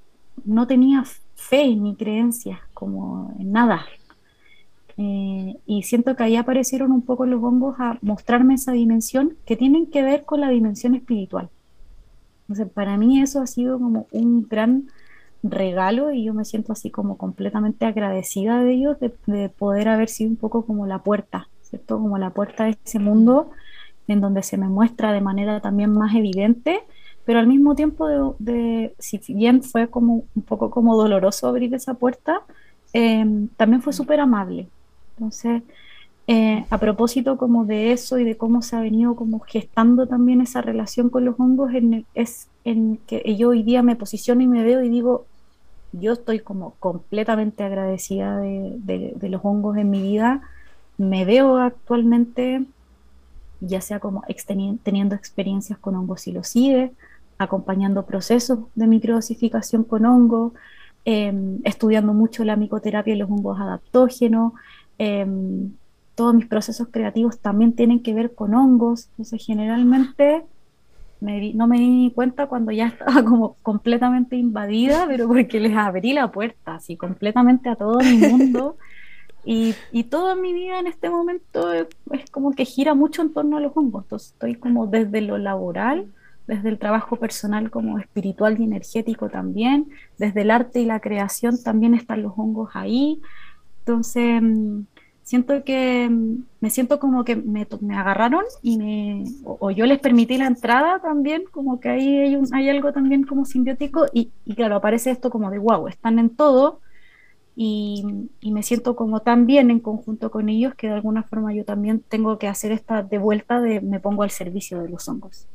Speaker 1: no tenía fe ni creencias, como en nada. Eh, y siento que ahí aparecieron un poco los hongos a mostrarme esa dimensión que tienen que ver con la dimensión espiritual. Entonces, para mí eso ha sido como un gran regalo y yo me siento así como completamente agradecida de ellos, de, poder haber sido un poco como la puerta, ¿cierto? Como la puerta de ese mundo en donde se me muestra de manera también más evidente pero al mismo tiempo, de, si bien fue como un poco como doloroso abrir esa puerta, em, también fue súper amable. Entonces, eh, a propósito como de eso y de cómo se ha venido como gestando también esa relación con los hongos, es en que yo hoy día me posiciono y me veo y digo, yo estoy como completamente agradecida de, de los hongos en mi vida, me veo actualmente ya sea como teniendo experiencias con hongos psilocibe, acompañando procesos de microdosificación con hongo, em, estudiando mucho la micoterapia y los hongos adaptógenos. Em, todos mis procesos creativos también tienen que ver con hongos. Entonces, generalmente no me di ni cuenta cuando ya estaba como completamente invadida, pero porque les abrí la puerta así completamente a todo mi mundo. Y, y toda mi vida en este momento es, es, como que gira mucho en torno a los hongos. Entonces, estoy como desde lo laboral desde el trabajo personal como espiritual y energético también, desde el arte y la creación también están los hongos ahí. Entonces, mm, siento que mm, me siento como que me, me agarraron y me, o, yo les permití la entrada también, como que ahí hay, hay algo también como simbiótico y, y, claro, aparece esto como de wow, están en todo y, y, me siento como tan bien en conjunto con ellos que de alguna forma yo también tengo que hacer esta de vuelta de me pongo al servicio de los hongos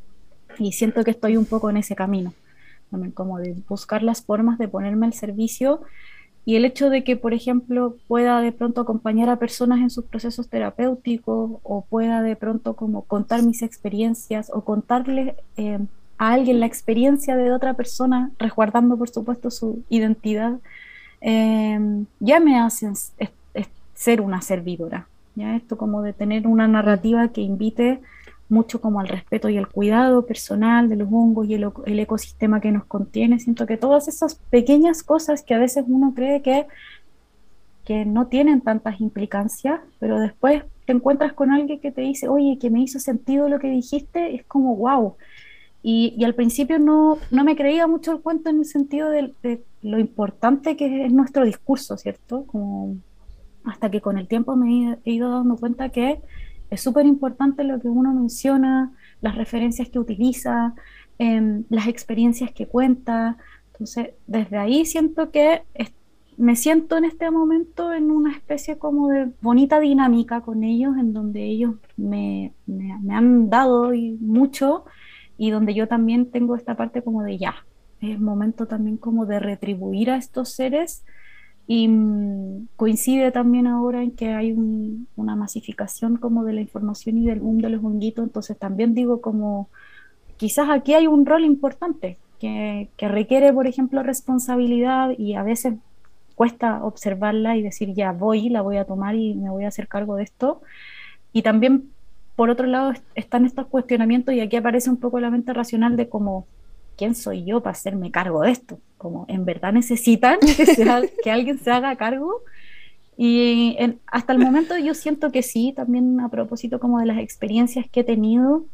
Speaker 1: y siento que estoy un poco en ese camino, como de buscar las formas de ponerme al servicio y el hecho de que, por ejemplo, pueda de pronto acompañar a personas en sus procesos terapéuticos o pueda de pronto como contar mis experiencias o contarle eh, a alguien la experiencia de otra persona, resguardando por supuesto su identidad, eh, ya me hacen ser una servidora. ¿ya? Esto como de tener una narrativa que invite mucho como al respeto y el cuidado personal de los hongos y el, ecosistema que nos contiene. Siento que todas esas pequeñas cosas que a veces uno cree que, que no tienen tantas implicancias, pero después te encuentras con alguien que te dice, oye, que me hizo sentido lo que dijiste, es como, wow. Y, al principio no, no, me creía mucho el cuento en el sentido de, de, lo importante que es nuestro discurso, ¿cierto? Como hasta que con el tiempo me he ido dando cuenta que es súper importante lo que uno menciona, las referencias que utiliza, em, las experiencias que cuenta. Entonces, desde ahí siento que me siento en este momento en una especie como de bonita dinámica con ellos, en donde ellos me, han dado mucho y donde yo también tengo esta parte como de ya, es momento también como de retribuir a estos seres y mm, coincide también ahora en que hay una masificación como de la información y del mundo de los honguitos, entonces también digo como quizás aquí hay un rol importante que, que requiere, por ejemplo, responsabilidad y a veces cuesta observarla y decir, ya voy, la voy a tomar y me voy a hacer cargo de esto. Y también, por otro lado, están estos cuestionamientos y aquí aparece un poco la mente racional de cómo, ¿quién soy yo para hacerme cargo de esto? Como, ¿en verdad necesitan que, que alguien se haga cargo? Y hasta el momento yo siento que sí, también a propósito como de las experiencias que he tenido,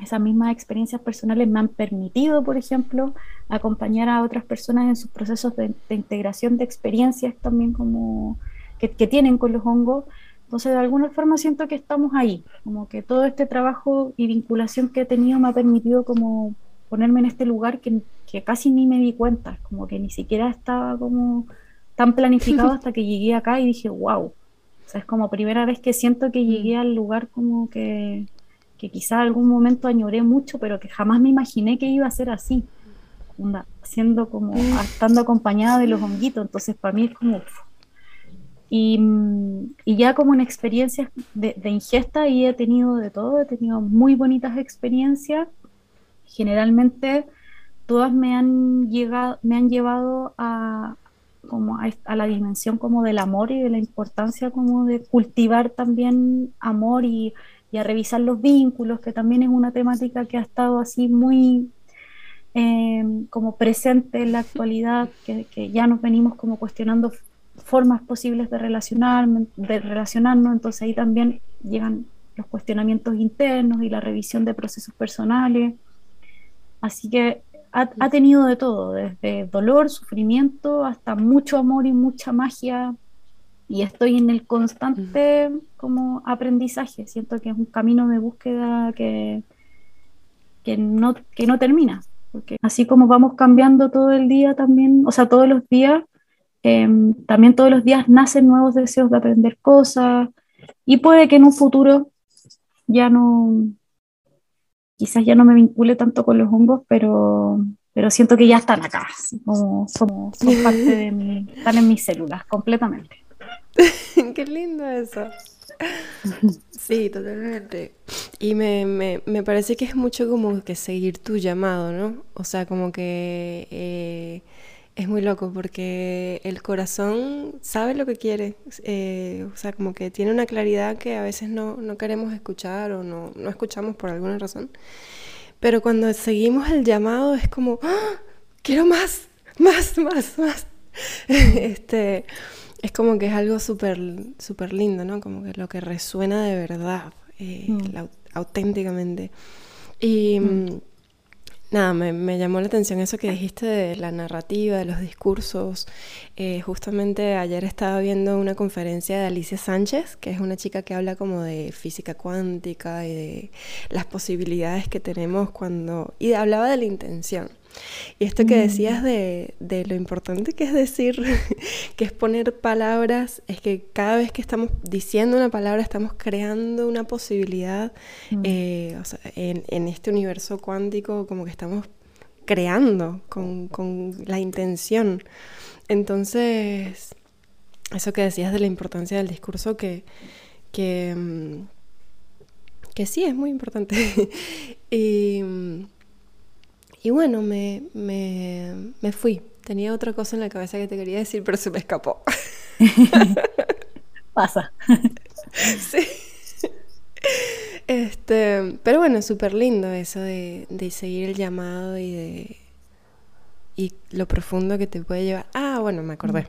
Speaker 1: esas mismas experiencias personales me han permitido, por ejemplo, acompañar a otras personas en sus procesos de, integración de experiencias también como que, tienen con los hongos. Entonces, de alguna forma siento que estamos ahí, como que todo este trabajo y vinculación que he tenido me ha permitido como ponerme en este lugar que, que casi ni me di cuenta, como que ni siquiera estaba como tan planificado hasta que llegué acá y dije, wow. O sea, es como primera vez que siento que llegué al lugar como que que quizá algún momento añoré mucho, pero que jamás me imaginé que iba a ser así, siendo como, mm. estando acompañada de los honguitos, entonces para mí es como... Y, y, ya como en experiencias de, ingesta y he tenido de todo, he tenido muy bonitas experiencias, generalmente todas me han llegado, me han llevado a, como a, la dimensión como del amor y de la importancia como de cultivar también amor y y a revisar los vínculos, que también es una temática que ha estado así muy em, como presente en la actualidad, que, ya nos venimos como cuestionando formas posibles de, relacionar, de relacionarnos, entonces ahí también llegan los cuestionamientos internos y la revisión de procesos personales. Así que ha, ha, tenido de todo, desde dolor, sufrimiento, hasta mucho amor y mucha magia. Y estoy en el constante como aprendizaje. Siento que es un camino de búsqueda que, que, no, que no termina, porque así como vamos cambiando todo el día también, o sea, todos los días, em, también todos los días nacen nuevos deseos de aprender cosas y puede que en un futuro ya no, quizás ya no me vincule tanto con los hongos, pero, pero siento que ya están acá, como, como son parte de mi, están en mis células completamente.
Speaker 2: Qué lindo eso. Sí, totalmente. Y me, me, me, parece que es mucho como que seguir tu llamado, ¿no? O sea, como que eh, es muy loco porque el corazón sabe lo que quiere. Eh, o sea, como que tiene una claridad que a veces no, no queremos escuchar o no, no, escuchamos por alguna razón. Pero cuando seguimos el llamado es como, ¡Ah! quiero más, más, más, más. este es como que es algo súper super lindo, ¿no? Como que lo que resuena de verdad, eh, mm. auténticamente. Y mm. Nada, me, llamó la atención eso que dijiste de la narrativa, de los discursos. Eh, justamente ayer estaba viendo una conferencia de Alicia Sánchez, que es una chica que habla como de física cuántica y de las posibilidades que tenemos cuando... Y hablaba de la intención. Y esto que decías mm. de, de, lo importante que es decir, que es poner palabras, es que cada vez que estamos diciendo una palabra estamos creando una posibilidad mm. eh, o sea, en, en, este universo cuántico, como que estamos creando con, con la intención. Entonces, eso que decías de la importancia del discurso, que, que, mm, que sí es muy importante. y y bueno, me, me, fui. Tenía otra cosa en la cabeza que te quería decir, pero se me escapó.
Speaker 1: Pasa.
Speaker 2: sí. Este, pero bueno, súper lindo eso de, de, seguir el llamado y de y lo profundo que te puede llevar. Ah, bueno, me acordé. Mm.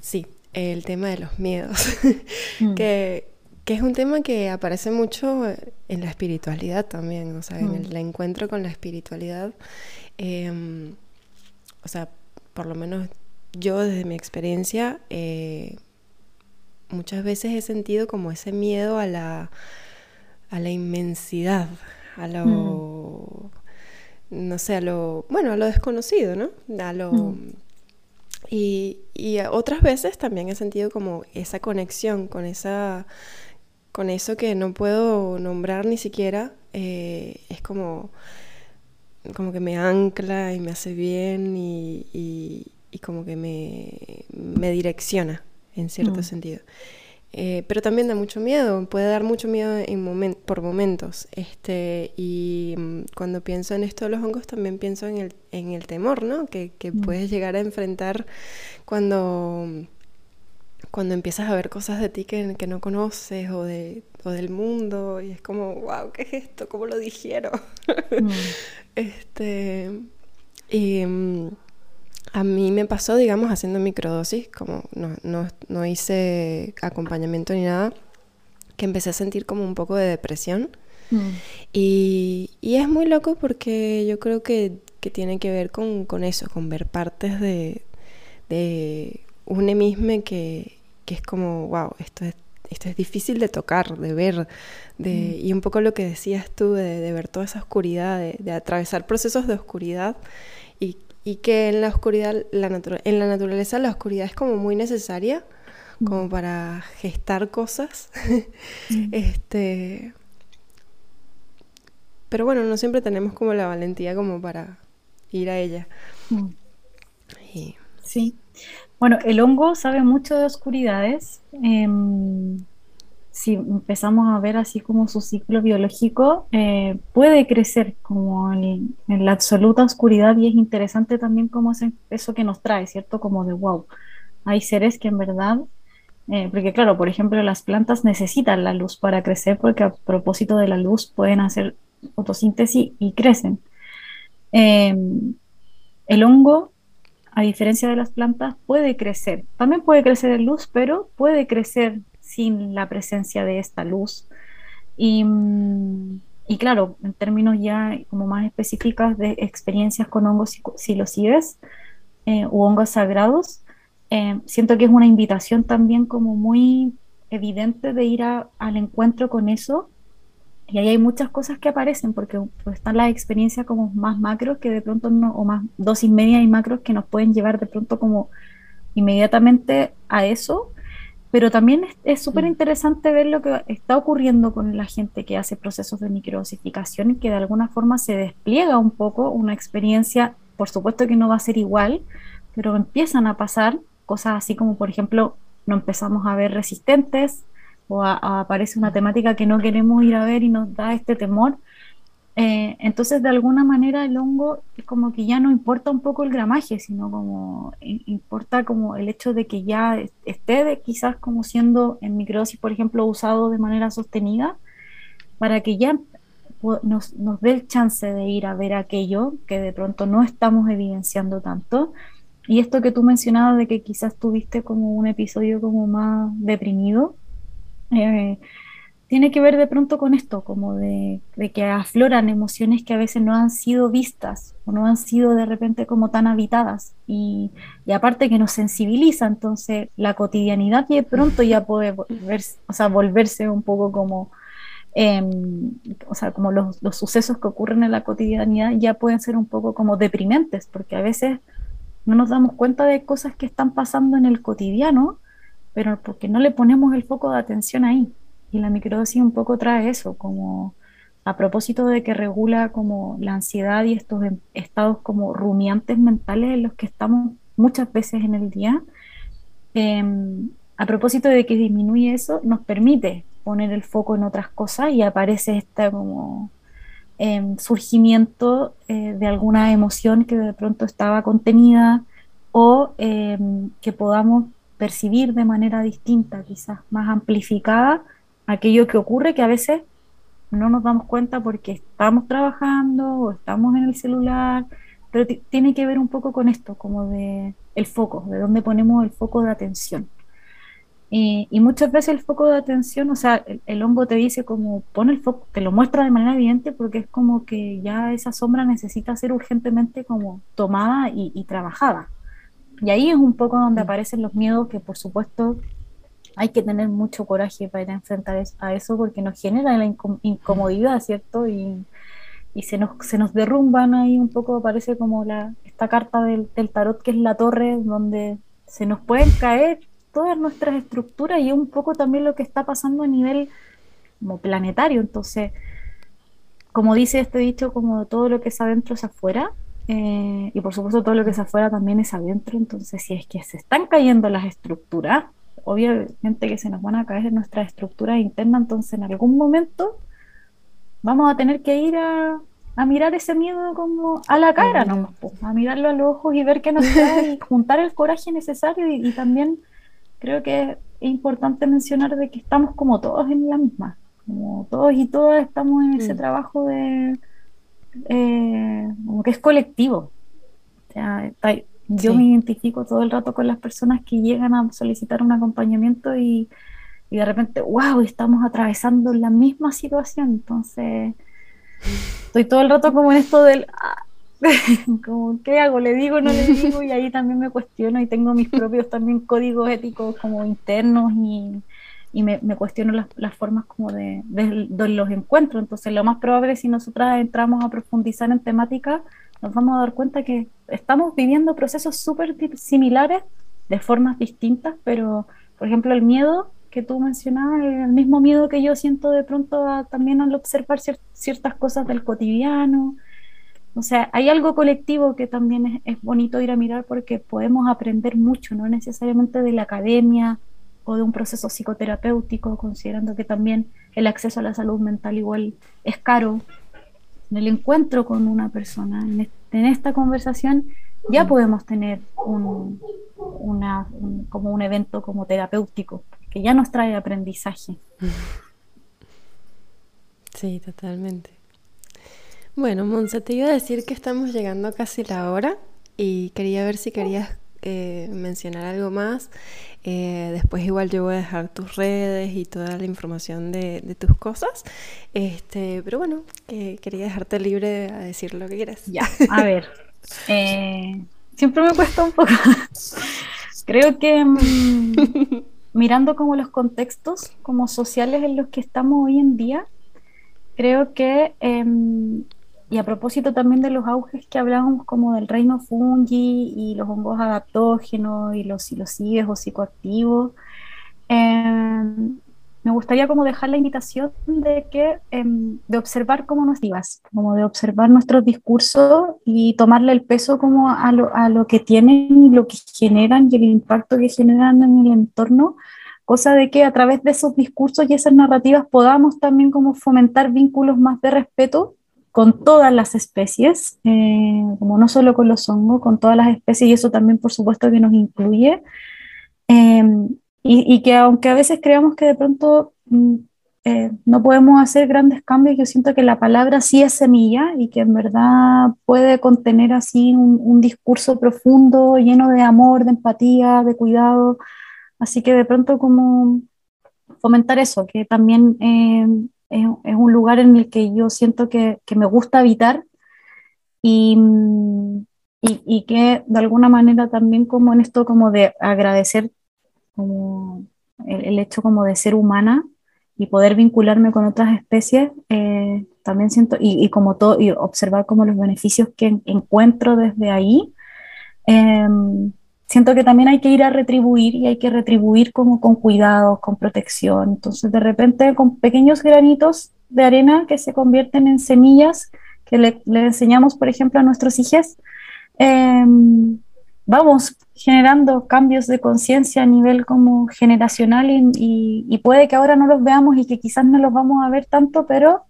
Speaker 2: Sí, el tema de los miedos. Mm. que, que es un tema que aparece mucho en la espiritualidad también, o sea, en el, mm. encuentro con la espiritualidad. Em, o sea, por lo menos yo desde mi experiencia, eh, muchas veces he sentido como ese miedo a la, a la inmensidad, a lo, mm. no sé, a lo, bueno, a lo desconocido, ¿no? A lo... Mm. Y, otras veces también he sentido como esa conexión con esa con eso que no puedo nombrar ni siquiera. Eh, es como, como que me ancla y me hace bien y, como que me, direcciona en cierto mm. sentido. Eh, pero también da mucho miedo, puede dar mucho miedo en por momentos. Este, y mm, cuando pienso en esto de los hongos, también pienso en el, en el temor, ¿no? Que, que mm. puedes llegar a enfrentar cuando, cuando empiezas a ver cosas de ti que, que no conoces o, de, o del mundo. Y es como, wow, ¿qué es esto? ¿Cómo lo dijeron? Mm. este, y a mí me pasó, digamos, haciendo microdosis, como no, hice acompañamiento ni nada, que empecé a sentir como un poco de depresión. Mm. Y, es muy loco porque yo creo que, tiene que ver con, eso, con ver partes de, de un mismo que, es como, wow, esto es, esto es difícil de tocar, de ver, de, mm. y un poco lo que decías tú, de, ver toda esa oscuridad, de, de atravesar procesos de oscuridad y, y que en la oscuridad, la en la naturaleza la oscuridad es como muy necesaria como para gestar cosas. este pero bueno, no siempre tenemos como la valentía como para ir a ella.
Speaker 1: Sí. Bueno, el hongo sabe mucho de oscuridades. Em, si empezamos a ver así como su ciclo biológico, eh, puede crecer como en, la absoluta oscuridad y es interesante también como es eso que nos trae, ¿cierto? Como de wow, hay seres que en verdad, eh, porque claro, por ejemplo, las plantas necesitan la luz para crecer porque a propósito de la luz pueden hacer fotosíntesis y crecen. Em, el hongo a diferencia de las plantas, puede crecer. También puede crecer en luz, pero puede crecer sin la presencia de esta luz. Y, mm, y claro, en términos ya como más específicos de experiencias con hongos silosibes eh, u hongos sagrados, eh, siento que es una invitación también como muy evidente de ir al encuentro con eso. Y ahí hay muchas cosas que aparecen, porque pues, están las experiencias como más macros que de pronto no, o más dosis media y macros que nos pueden llevar de pronto como inmediatamente a eso, pero también es súper interesante ver lo que está ocurriendo con la gente que hace procesos de microdosificación y que de alguna forma se despliega un poco una experiencia, por supuesto que no va a ser igual, pero empiezan a pasar cosas así como, por ejemplo, no empezamos a ver resistentes o aparece una temática que no queremos ir a ver y nos da este temor eh, entonces, de alguna manera, el hongo es como que ya no importa un poco el gramaje, sino como importa como el hecho de que ya esté quizás como siendo en microdosis, por ejemplo, usado de manera sostenida, para que ya nos, nos dé el chance de ir a ver aquello que de pronto no estamos evidenciando tanto. Y esto que tú mencionabas de que quizás tuviste como un episodio como más deprimido, eh, tiene que ver de pronto con esto, como de, que afloran emociones que a veces no han sido vistas o no han sido de repente como tan habitadas y, aparte que nos sensibiliza, entonces la cotidianidad y de pronto ya puede volverse, o sea, volverse un poco como, em, o sea, como los, los sucesos que ocurren en la cotidianidad ya pueden ser un poco como deprimentes, porque a veces no nos damos cuenta de cosas que están pasando en el cotidiano, pero porque no le ponemos el foco de atención ahí. Y la microdosis un poco trae eso, como a propósito de que regula como la ansiedad y estos em, estados como rumiantes mentales en los que estamos muchas veces en el día, em, a propósito de que disminuye eso, nos permite poner el foco en otras cosas y aparece este como em, surgimiento eh, de alguna emoción que de pronto estaba contenida o que podamos percibir de manera distinta, quizás más amplificada, aquello que ocurre que a veces no nos damos cuenta porque estamos trabajando o estamos en el celular, pero tiene que ver un poco con esto, como de el foco, de dónde ponemos el foco de atención. y muchas veces el foco de atención, o sea, el, hongo te dice como pone el foco, te lo muestra de manera evidente porque es como que ya esa sombra necesita ser urgentemente como tomada y, y trabajada. Y ahí es un poco donde mm. aparecen los miedos que por supuesto hay que tener mucho coraje para enfrentar a eso porque nos genera la incomodidad, ¿cierto? Y, se, nos, se nos derrumban ahí un poco, parece como la, esta carta del, tarot que es la torre, donde se nos pueden caer todas nuestras estructuras y un poco también lo que está pasando a nivel como planetario. Entonces, como dice este dicho, como todo lo que es adentro es afuera, eh, y por supuesto todo lo que es afuera también es adentro. Entonces, si es que se están cayendo las estructuras, obviamente que se nos van a caer nuestras estructuras internas, entonces en algún momento vamos a tener que ir a, mirar ese miedo como a la cara, ¿no? a mirarlo a los ojos y ver qué nos trae y juntar el coraje necesario y, también creo que es importante mencionar de que estamos como todos en la misma, como todos y todas estamos en ese mm. trabajo de eh, como que es colectivo. O sea, yo me identifico todo el rato con las personas que llegan a solicitar un acompañamiento y, de repente, wow, estamos atravesando la misma situación. Entonces, estoy todo el rato como en esto del, ah, como, ¿qué hago? ¿Le digo no le digo? Y ahí también me cuestiono y tengo mis propios también códigos éticos como internos y, me, cuestiono las, formas como de, de, los encuentros. Entonces, lo más probable si nosotras entramos a profundizar en temática, nos vamos a dar cuenta que estamos viviendo procesos súper similares de formas distintas, pero, por ejemplo, el miedo que tú mencionabas, el mismo miedo que yo siento de pronto también al observar ciertas cosas del cotidiano. O sea, hay algo colectivo que también es, es, bonito ir a mirar porque podemos aprender mucho, no necesariamente de la academia o de un proceso psicoterapéutico, considerando que también el acceso a la salud mental igual es caro en el encuentro con una persona, en, esta conversación, ya podemos tener un, una, como un evento como terapéutico, que ya nos trae aprendizaje.
Speaker 2: Sí, totalmente. Bueno, Monse, te iba a decir que estamos llegando casi la hora y quería ver si querías eh, mencionar algo más. Eh, después igual yo voy a dejar tus redes y toda la información de, tus cosas. Este, pero bueno, quería dejarte libre a decir lo que quieras.
Speaker 1: Ya, a ver. Eh, siempre me cuesta un poco. Creo que mm, mirando como los contextos como sociales en los que estamos hoy en día, creo que em, y a propósito también de los auges que hablábamos como del reino fungi y los hongos adaptógenos y los psilocides o psicoactivos, em, me gustaría como dejar la invitación de que em, de observar cómo nos divas, como de observar nuestros discursos y tomarle el peso como a lo, a lo que tienen y lo que generan y el impacto que generan en el entorno, cosa de que a través de esos discursos y esas narrativas podamos también como fomentar vínculos más de respeto con todas las especies, eh, como no solo con los hongos, con todas las especies, y eso también por supuesto que nos incluye, em, y, que aunque a veces creamos que de pronto mm, eh, no podemos hacer grandes cambios, yo siento que la palabra sí es semilla y que en verdad puede contener así un, discurso profundo, lleno de amor, de empatía, de cuidado, así que de pronto como fomentar eso, que también em, es, un lugar en el que yo siento que, me gusta habitar y, y, que de alguna manera también como en esto como de agradecer como el, hecho como de ser humana y poder vincularme con otras especies, eh, también siento, y, como todo, y observar como los beneficios que encuentro desde ahí, em, siento que también hay que ir a retribuir y hay que retribuir como con cuidado, con protección. Entonces, de repente, con pequeños granitos de arena que se convierten en semillas que le, enseñamos, por ejemplo, a nuestros hijos, em, vamos generando cambios de conciencia a nivel como generacional y, puede que ahora no los veamos y que quizás no los vamos a ver tanto, pero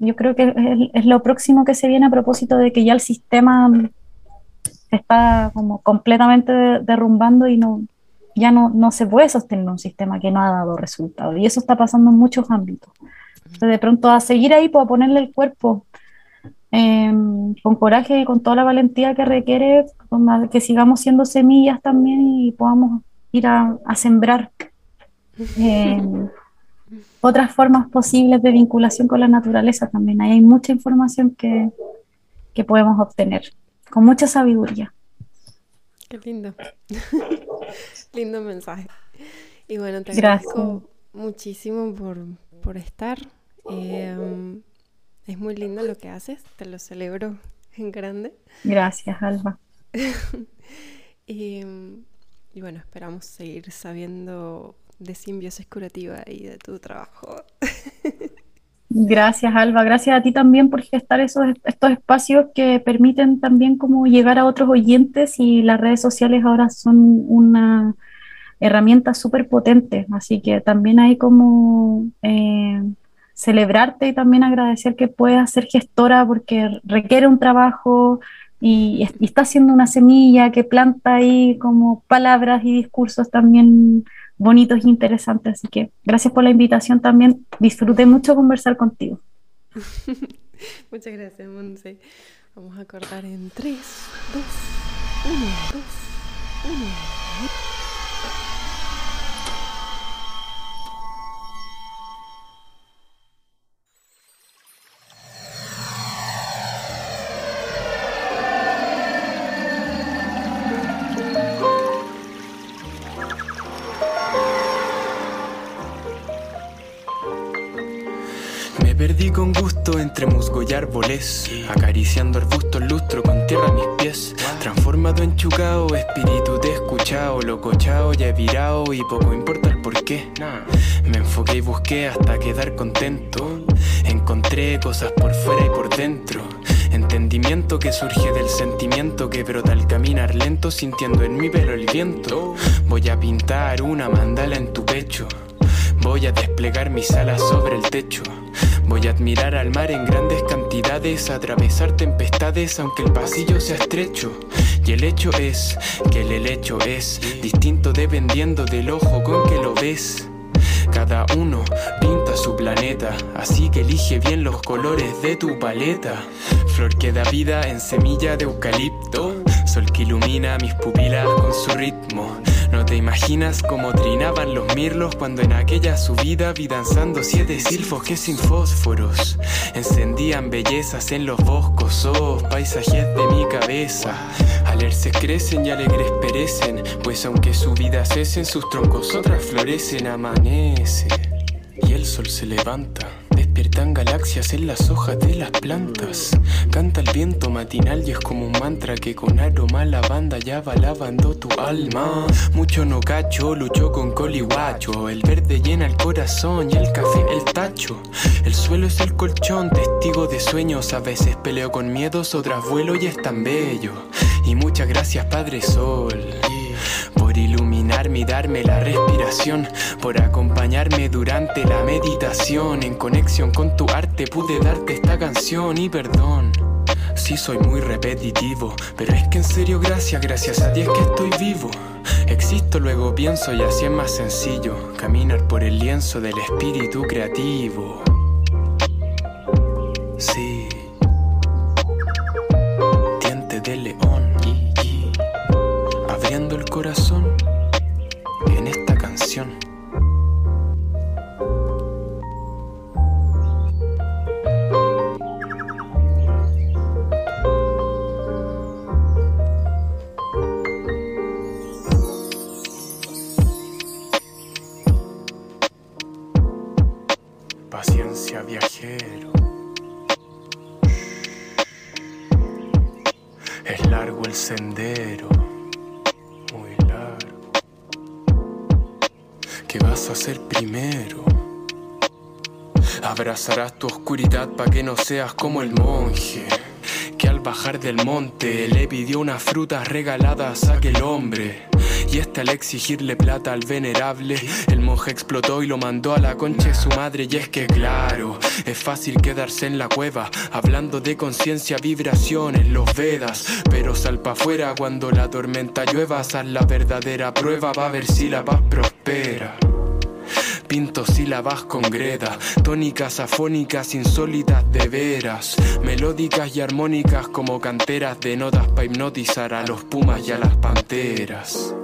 Speaker 1: yo creo que es, es lo próximo que se viene a propósito de que ya el sistema está como completamente derrumbando y no, ya no, no se puede sostener un sistema que no ha dado resultados. Y eso está pasando en muchos ámbitos. de pronto a seguir ahí, pues a ponerle el cuerpo em, con coraje y con toda la valentía que requiere, que sigamos siendo semillas también y podamos ir a, sembrar em, otras formas posibles de vinculación con la naturaleza también. Ahí hay mucha información que, que podemos obtener con mucha sabiduría.
Speaker 2: Qué lindo. lindo mensaje. Y bueno, te agradezco muchísimo por, estar. Em, es muy lindo lo que haces, te lo celebro en grande.
Speaker 1: Gracias, Alba.
Speaker 2: y, y, bueno, esperamos seguir sabiendo de simbiosis curativa y de tu trabajo.
Speaker 1: Gracias, Alba. Gracias a ti también por gestar esos, estos espacios que permiten también como llegar a otros oyentes y las redes sociales ahora son una herramienta súper potente. Así que también hay como eh, celebrarte y también agradecer que puedas ser gestora porque requiere un trabajo y, y está haciendo una semilla que planta ahí como palabras y discursos también bonitos e interesantes. Así que gracias por la invitación también. Disfruté mucho conversar contigo.
Speaker 2: Muchas gracias, Monse. Vamos a cortar en 3, 2, 1, 2, 1.
Speaker 3: Entre musgo y árboles, acariciando arbustos lustro con tierra a mis pies. Transformado en chucao, espíritu te escuchado, loco chao, ya he virado y poco importa el por qué. Me enfoqué y busqué hasta quedar contento. Encontré cosas por fuera y por dentro. Entendimiento que surge del sentimiento que brota al caminar lento, sintiendo en mi pelo el viento. Voy a pintar una mandala en tu pecho. Voy a desplegar mis alas sobre el techo. Voy a admirar al mar en grandes cantidades, atravesar tempestades aunque el pasillo sea estrecho. Y el hecho es que el helecho es distinto dependiendo del ojo con que lo ves. Cada uno pinta su planeta, así que elige bien los colores de tu paleta. Flor que da vida en semilla de eucalipto, sol que ilumina mis pupilas con su ritmo. No te imaginas cómo trinaban los mirlos cuando en aquella subida vi danzando siete silfos que sin fósforos encendían bellezas en los boscos, oh, paisajes de mi cabeza. Alerces crecen y alegres perecen, pues aunque su vida cesen, sus troncos otras florecen, amanece y el sol se levanta. Despiertan galaxias en las hojas de las plantas. Canta el viento matinal y es como un mantra que con aroma la banda ya va lavando tu alma. Mucho no cacho, lucho con colihuacho. El verde llena el corazón y el café el tacho. El suelo es el colchón, testigo de sueños. A veces peleo con miedos, otras vuelo y es tan bello. Y muchas gracias, Padre Sol y darme la respiración, por acompañarme durante la meditación. En conexión con tu arte pude darte esta canción y perdón. Sí soy muy repetitivo, pero es que en serio gracias, gracias a Dios que estoy vivo. Existo, luego pienso y así es más sencillo, caminar por el lienzo del espíritu creativo. Seas como el monje que al bajar del monte le pidió unas frutas regaladas a aquel hombre. Y este al exigirle plata al venerable, el monje explotó y lo mandó a la concha de su madre. Y es que claro, es fácil quedarse en la cueva, hablando de conciencia, vibraciones, los Vedas. Pero sal pa' afuera cuando la tormenta llueva, sal la verdadera prueba, va a ver si la paz prospera. Pinto sílabas con greda, tónicas afónicas insólitas de veras, melódicas y armónicas como canteras de notas para hipnotizar a los pumas y a las panteras.